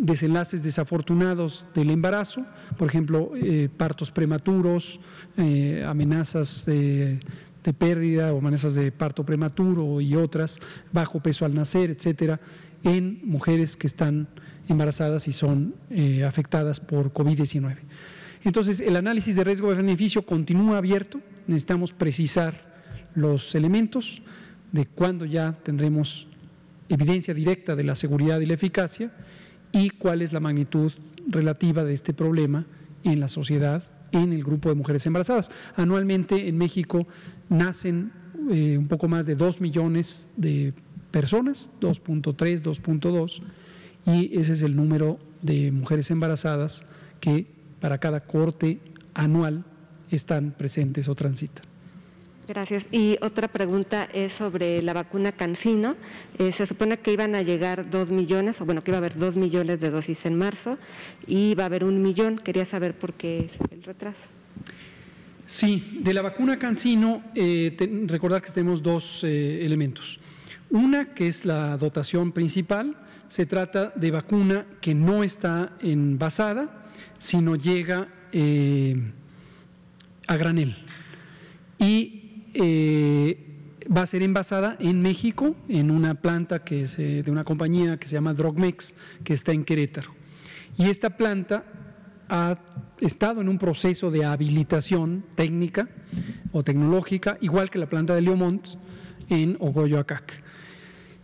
desenlaces desafortunados del embarazo, por ejemplo, eh, partos prematuros, eh, amenazas de, pérdida o amenazas de parto prematuro y otras, bajo peso al nacer, etcétera, en mujeres que están embarazadas y son eh, afectadas por COVID-19. Entonces, el análisis de riesgo de beneficio continúa abierto, necesitamos precisar los elementos de cuándo ya tendremos evidencia directa de la seguridad y la eficacia y cuál es la magnitud relativa de este problema en la sociedad, en el grupo de mujeres embarazadas. Anualmente en México nacen eh, un poco más de 2 millones de personas, 2.3, 2.2, y ese es el número de mujeres embarazadas que para cada corte anual están presentes o transitan. Gracias. Y otra pregunta es sobre la vacuna Cancino. Eh, se supone que iban a llegar dos millones, o bueno, que iba a haber dos millones de dosis en marzo y va a haber un millón. Quería saber por qué el retraso. Sí, de la vacuna Cancino, eh, recordar que tenemos dos eh, elementos. Una, que es la dotación principal, se trata de vacuna que no está envasada, sino llega a granel. Y eh, va a ser envasada en México, en una planta que es eh, de una compañía que se llama Drogmex, que está en Querétaro. Y esta planta ha estado en un proceso de habilitación técnica o tecnológica, igual que la planta de Leomont en Ogoyoacac.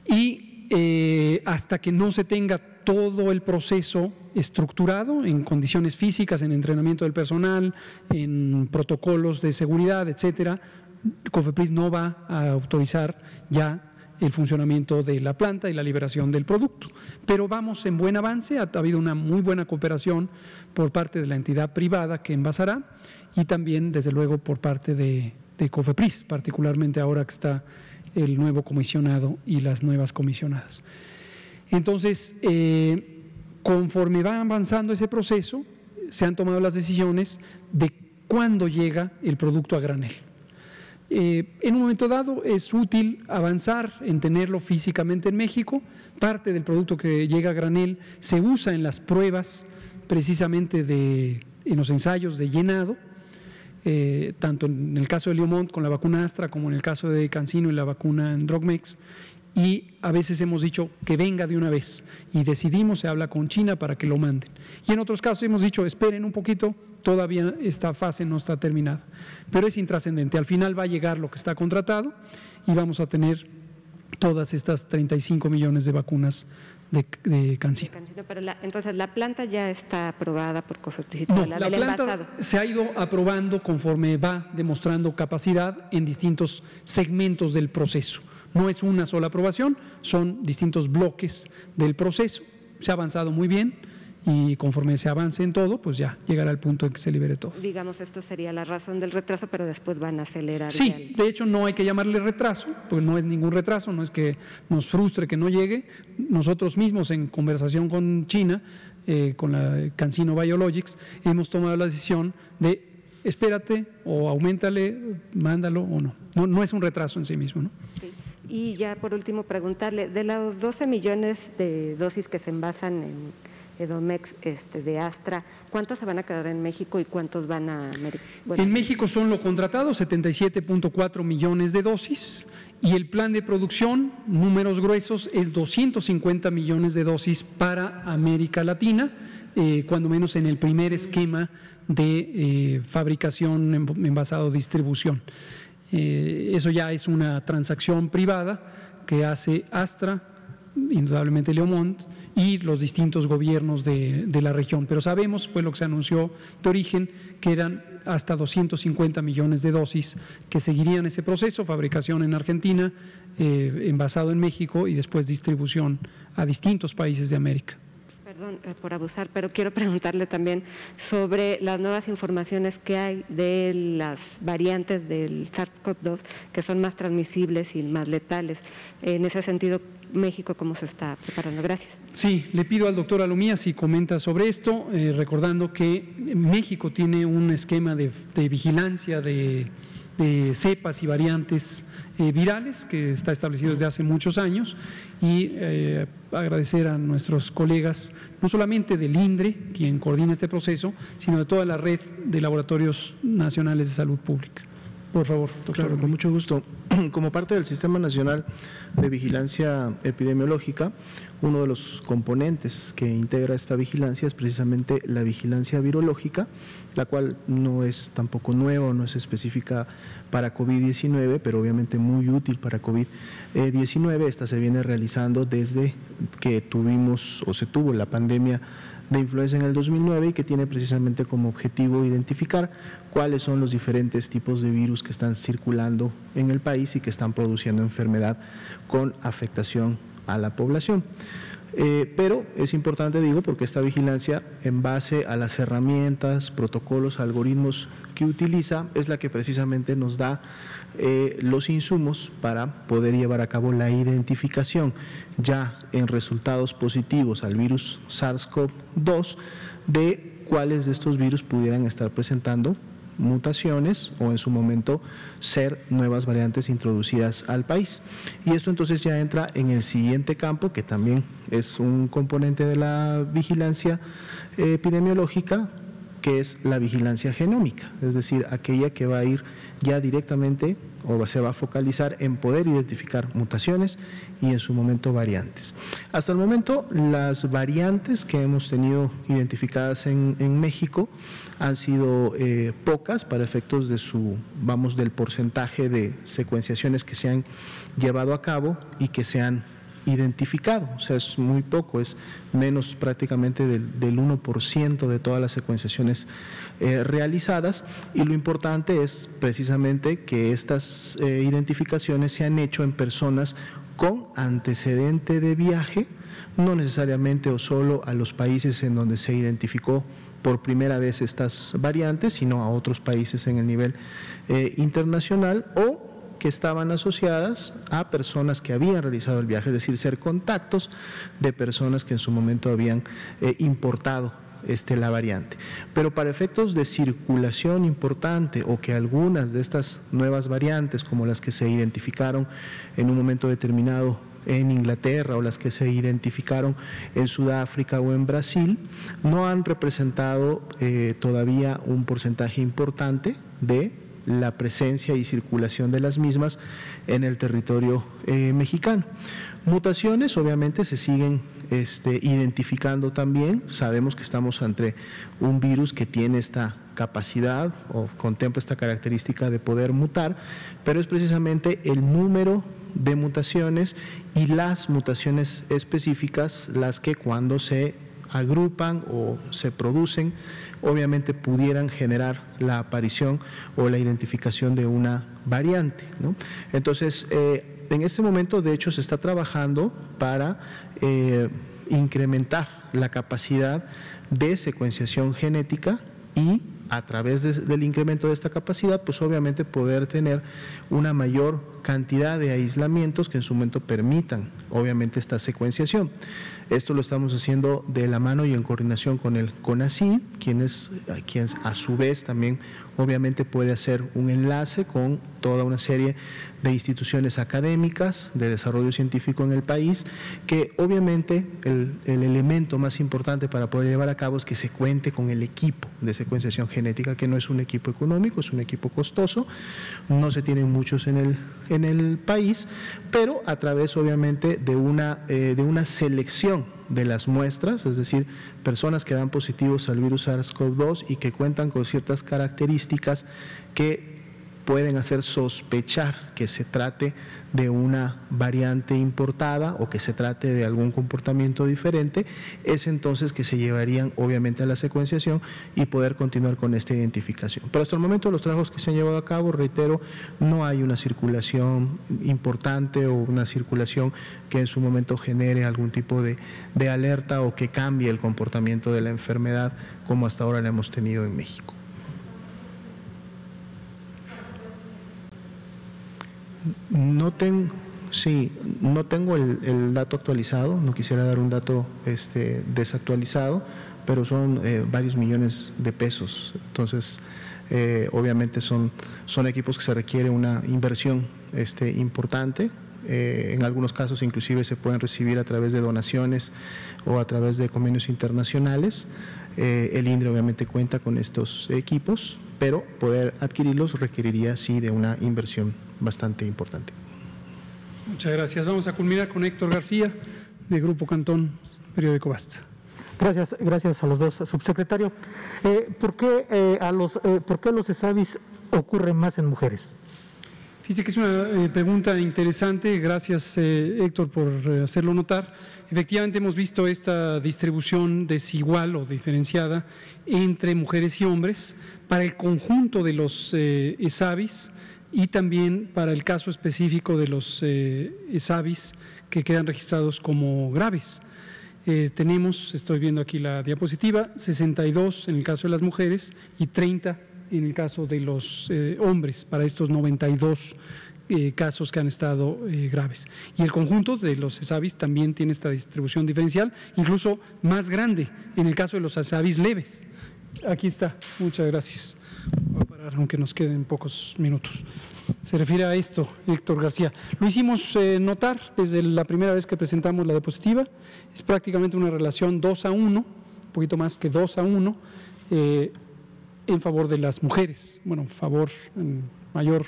Y eh, hasta que no se tenga todo el proceso estructurado en condiciones físicas, en entrenamiento del personal, en protocolos de seguridad, etcétera, COFEPRIS no va a autorizar ya el funcionamiento de la planta y la liberación del producto. Pero vamos en buen avance, ha, habido una muy buena cooperación por parte de la entidad privada que envasará y también, desde luego, por parte de, COFEPRIS, particularmente ahora que está el nuevo comisionado y las nuevas comisionadas. Entonces, eh, conforme va avanzando ese proceso, se han tomado las decisiones de cuándo llega el producto a granel. Eh, en un momento dado es útil avanzar en tenerlo físicamente en México. Parte del producto que llega a granel se usa en las pruebas precisamente de, en los ensayos de llenado, eh, tanto en el caso de Leomont con la vacuna Astra como en el caso de Cancino y la vacuna en Drogmex. Y a veces hemos dicho que venga de una vez y decidimos, se habla con China para que lo manden. Y en otros casos hemos dicho, esperen un poquito, todavía esta fase no está terminada. Pero es intrascendente. Al final va a llegar lo que está contratado y vamos a tener todas estas 35 millones de vacunas de, de Cancino. Pero entonces la planta ya está aprobada por COFEPRIS. No, la, planta se ha ido aprobando conforme va demostrando capacidad en distintos segmentos del proceso. No es una sola aprobación, son distintos bloques del proceso. Se ha avanzado muy bien y conforme se avance en todo, pues ya llegará el punto en que se libere todo. Digamos, esto sería la razón del retraso, pero después van a acelerar. Sí, de hecho no hay que llamarle retraso, pues no es ningún retraso, no es que nos frustre que no llegue. Nosotros mismos en conversación con China, eh, con la Cancino Biologics, hemos tomado la decisión de espérate o aumentale, mándalo o no. No, no es un retraso en sí mismo. ¿no? Y ya por último preguntarle, de los 12 millones de dosis que se envasan en Edomex este, de Astra, ¿cuántos se van a quedar en México y cuántos van a América? en México son lo contratado, 77.4 millones de dosis y el plan de producción, números gruesos, es 250 millones de dosis para América Latina, eh, cuando menos en el primer esquema de eh, fabricación, envasado, distribución. Eh, eso ya es una transacción privada que hace Astra, indudablemente Leomont, y los distintos gobiernos de, la región. Pero sabemos, fue lo que se anunció de origen, que eran hasta 250 millones de dosis que seguirían ese proceso, fabricación en Argentina, eh, envasado en México y después distribución a distintos países de América. Perdón eh, por abusar, pero quiero preguntarle también sobre las nuevas informaciones que hay de las variantes del SARS-CoV-2 que son más transmisibles y más letales. En ese sentido, México cómo se está preparando. Gracias. Sí, le pido al doctor Alomía si comenta sobre esto, eh, recordando que México tiene un esquema de, vigilancia de, cepas y variantes eh, virales que está establecido desde hace muchos años y eh, agradecer a nuestros colegas, no solamente del INDRE, quien coordina este proceso, sino de toda la red de laboratorios nacionales de salud pública. Por favor, doctor. Claro, con mucho gusto. Como parte del Sistema Nacional de Vigilancia Epidemiológica, uno de los componentes que integra esta vigilancia es precisamente la vigilancia virológica, la cual no es tampoco nueva, no es específica para COVID-19, pero obviamente muy útil para COVID-19. Esta se viene realizando desde que tuvimos o se tuvo la pandemia de influenza en el 2009 y que tiene precisamente como objetivo identificar cuáles son los diferentes tipos de virus que están circulando en el país y que están produciendo enfermedad con afectación a la población. Eh, pero es importante, digo, porque esta vigilancia, en base a las herramientas, protocolos, algoritmos que utiliza, es la que precisamente nos da eh, los insumos para poder llevar a cabo la identificación. Ya en resultados positivos al virus SARS-CoV-2 de cuáles de estos virus pudieran estar presentando mutaciones o en su momento ser nuevas variantes introducidas al país. Y esto entonces ya entra en el siguiente campo, que también es un componente de la vigilancia epidemiológica, que es la vigilancia genómica, es decir, aquella que va a ir ya directamente o se va a focalizar en poder identificar mutaciones y en su momento variantes. Hasta el momento las variantes que hemos tenido identificadas en, México han sido eh, pocas para efectos de su, vamos, del porcentaje de secuenciaciones que se han llevado a cabo y que se han identificado, o sea, es muy poco, es menos prácticamente del, del 1% de todas las secuenciaciones eh, realizadas y lo importante es precisamente que estas eh, identificaciones se han hecho en personas con antecedente de viaje, no necesariamente o solo a los países en donde se identificó por primera vez estas variantes, sino a otros países en el nivel eh, internacional o que estaban asociadas a personas que habían realizado el viaje, es decir, ser contactos de personas que en su momento habían importado este, la variante. Pero para efectos de circulación importante o que algunas de estas nuevas variantes, como las que se identificaron en un momento determinado en Inglaterra o las que se identificaron en Sudáfrica o en Brasil, no han representado eh, todavía un porcentaje importante de la presencia y circulación de las mismas en el territorio eh, mexicano. Mutaciones obviamente se siguen este, identificando también. Sabemos que estamos ante un virus que tiene esta capacidad o contempla esta característica de poder mutar, pero es precisamente el número de mutaciones y las mutaciones específicas las que cuando se agrupan o se producen, obviamente pudieran generar la aparición o la identificación de una variante. Entonces, eh, en este momento, de hecho, se está trabajando para eh, incrementar la capacidad de secuenciación genética y a través del incremento de esta capacidad, pues obviamente poder tener una mayor cantidad de aislamientos que en su momento permitan, obviamente, esta secuenciación. Esto lo estamos haciendo de la mano y en coordinación con el CONACI, quienes, quien a su vez también obviamente puede hacer un enlace con toda una serie de instituciones académicas de desarrollo científico en el país, que obviamente el, elemento más importante para poder llevar a cabo es que se cuente con el equipo de secuenciación genética, que no es un equipo económico, es un equipo costoso, no se tienen muchos en el, en el país, pero a través obviamente de una, eh, de una selección de las muestras, es decir, personas que dan positivos al virus SARS-CoV-2 y que cuentan con ciertas características que pueden hacer sospechar que se trate de una variante importada o que se trate de algún comportamiento diferente, es entonces que se llevarían obviamente a la secuenciación y poder continuar con esta identificación. Pero hasta el momento los trabajos que se han llevado a cabo, reitero, no hay una circulación importante o una circulación que en su momento genere algún tipo de, de alerta o que cambie el comportamiento de la enfermedad como hasta ahora la hemos tenido en México. No tengo, sí, no tengo el, dato actualizado, no quisiera dar un dato este, desactualizado, pero son eh, varios millones de pesos. Entonces, eh, obviamente son, son equipos que se requiere una inversión este, importante. Eh, en algunos casos inclusive se pueden recibir a través de donaciones o a través de convenios internacionales. el INDRE obviamente cuenta con estos equipos, pero poder adquirirlos requeriría sí de una inversión bastante importante. Muchas gracias. Vamos a culminar con Héctor García, de Grupo Cantón, periódico Basta. Gracias, gracias a los dos, subsecretario. Eh, ¿por, qué, eh, a los, eh, ¿Por qué los ESAVIS ocurren más en mujeres? Fíjese que es una pregunta interesante, gracias Héctor por hacerlo notar. Efectivamente hemos visto esta distribución desigual o diferenciada entre mujeres y hombres para el conjunto de los ESAVIS y también para el caso específico de los eh, que quedan registrados como graves. Eh, tenemos, estoy viendo aquí la diapositiva, 62 en el caso de las mujeres y 30 en el caso de los eh, hombres para estos 92 casos que han estado graves. Y el conjunto de los ESAVIS también tiene esta distribución diferencial, incluso más grande en el caso de los ESAVIS leves. Aquí está, muchas gracias aunque nos queden pocos minutos. Se refiere a esto, Héctor García. Lo hicimos eh, notar desde la primera vez que presentamos la diapositiva. Es prácticamente una relación 2 a 1, un poquito más que 2 a 1, eh, en favor de las mujeres. Bueno, en favor en mayor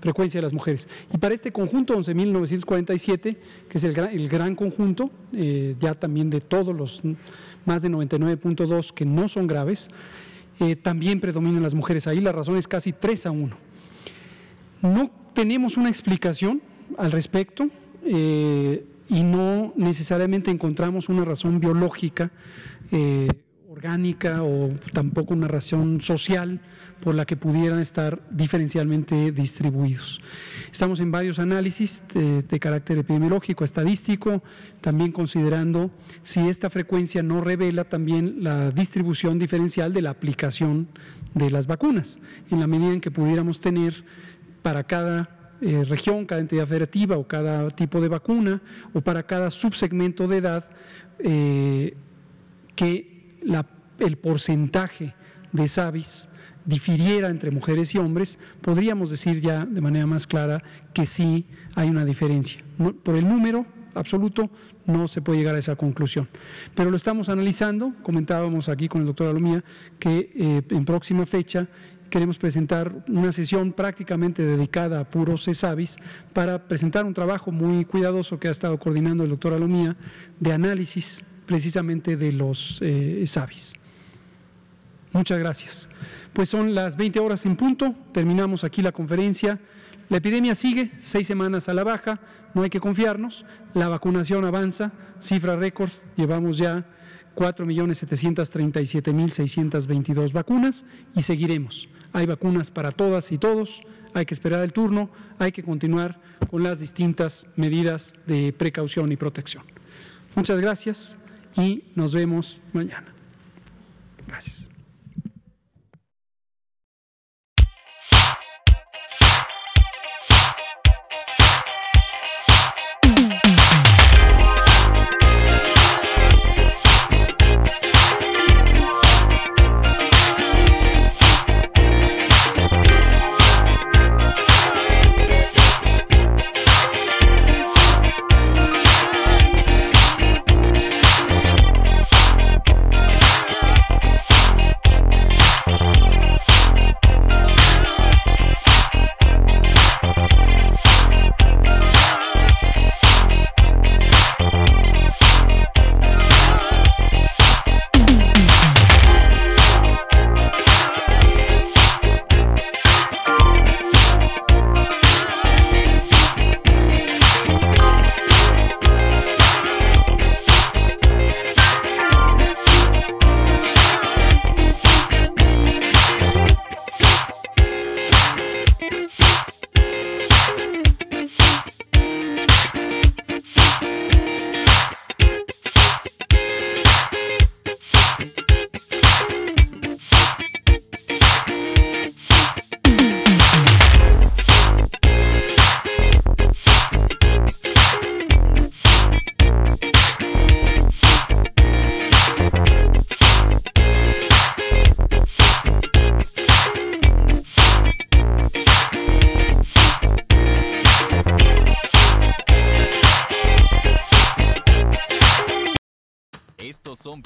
frecuencia de las mujeres. Y para este conjunto 11.947, que es el gran, el gran conjunto, eh, ya también de todos los más de 99.2 que no son graves, eh, también predominan las mujeres. Ahí la razón es casi 3 a 1. No tenemos una explicación al respecto eh, y no necesariamente encontramos una razón biológica. Eh, orgánica o tampoco una razón social por la que pudieran estar diferencialmente distribuidos. Estamos en varios análisis de, carácter epidemiológico, estadístico, también considerando si esta frecuencia no revela también la distribución diferencial de la aplicación de las vacunas, en la medida en que pudiéramos tener para cada eh, región, cada entidad federativa o cada tipo de vacuna o para cada subsegmento de edad eh, que el porcentaje de SAVIS difiriera entre mujeres y hombres, podríamos decir ya de manera más clara que sí hay una diferencia. por el número absoluto no se puede llegar a esa conclusión. Pero lo estamos analizando, comentábamos aquí con el doctor Alomía que eh, en próxima fecha queremos presentar una sesión prácticamente dedicada a puros SAVIS para presentar un trabajo muy cuidadoso que ha estado coordinando el doctor Alomía de análisis precisamente de los eh. Muchas gracias. Pues son las 20 horas en punto, terminamos aquí la conferencia. La epidemia sigue, seis semanas a la baja, no hay que confiarnos, la vacunación avanza, cifra récord, llevamos ya 4.737.622 vacunas y seguiremos. Hay vacunas para todas y todos, hay que esperar el turno, hay que continuar con las distintas medidas de precaución y protección. Muchas gracias y nos vemos mañana. Gracias.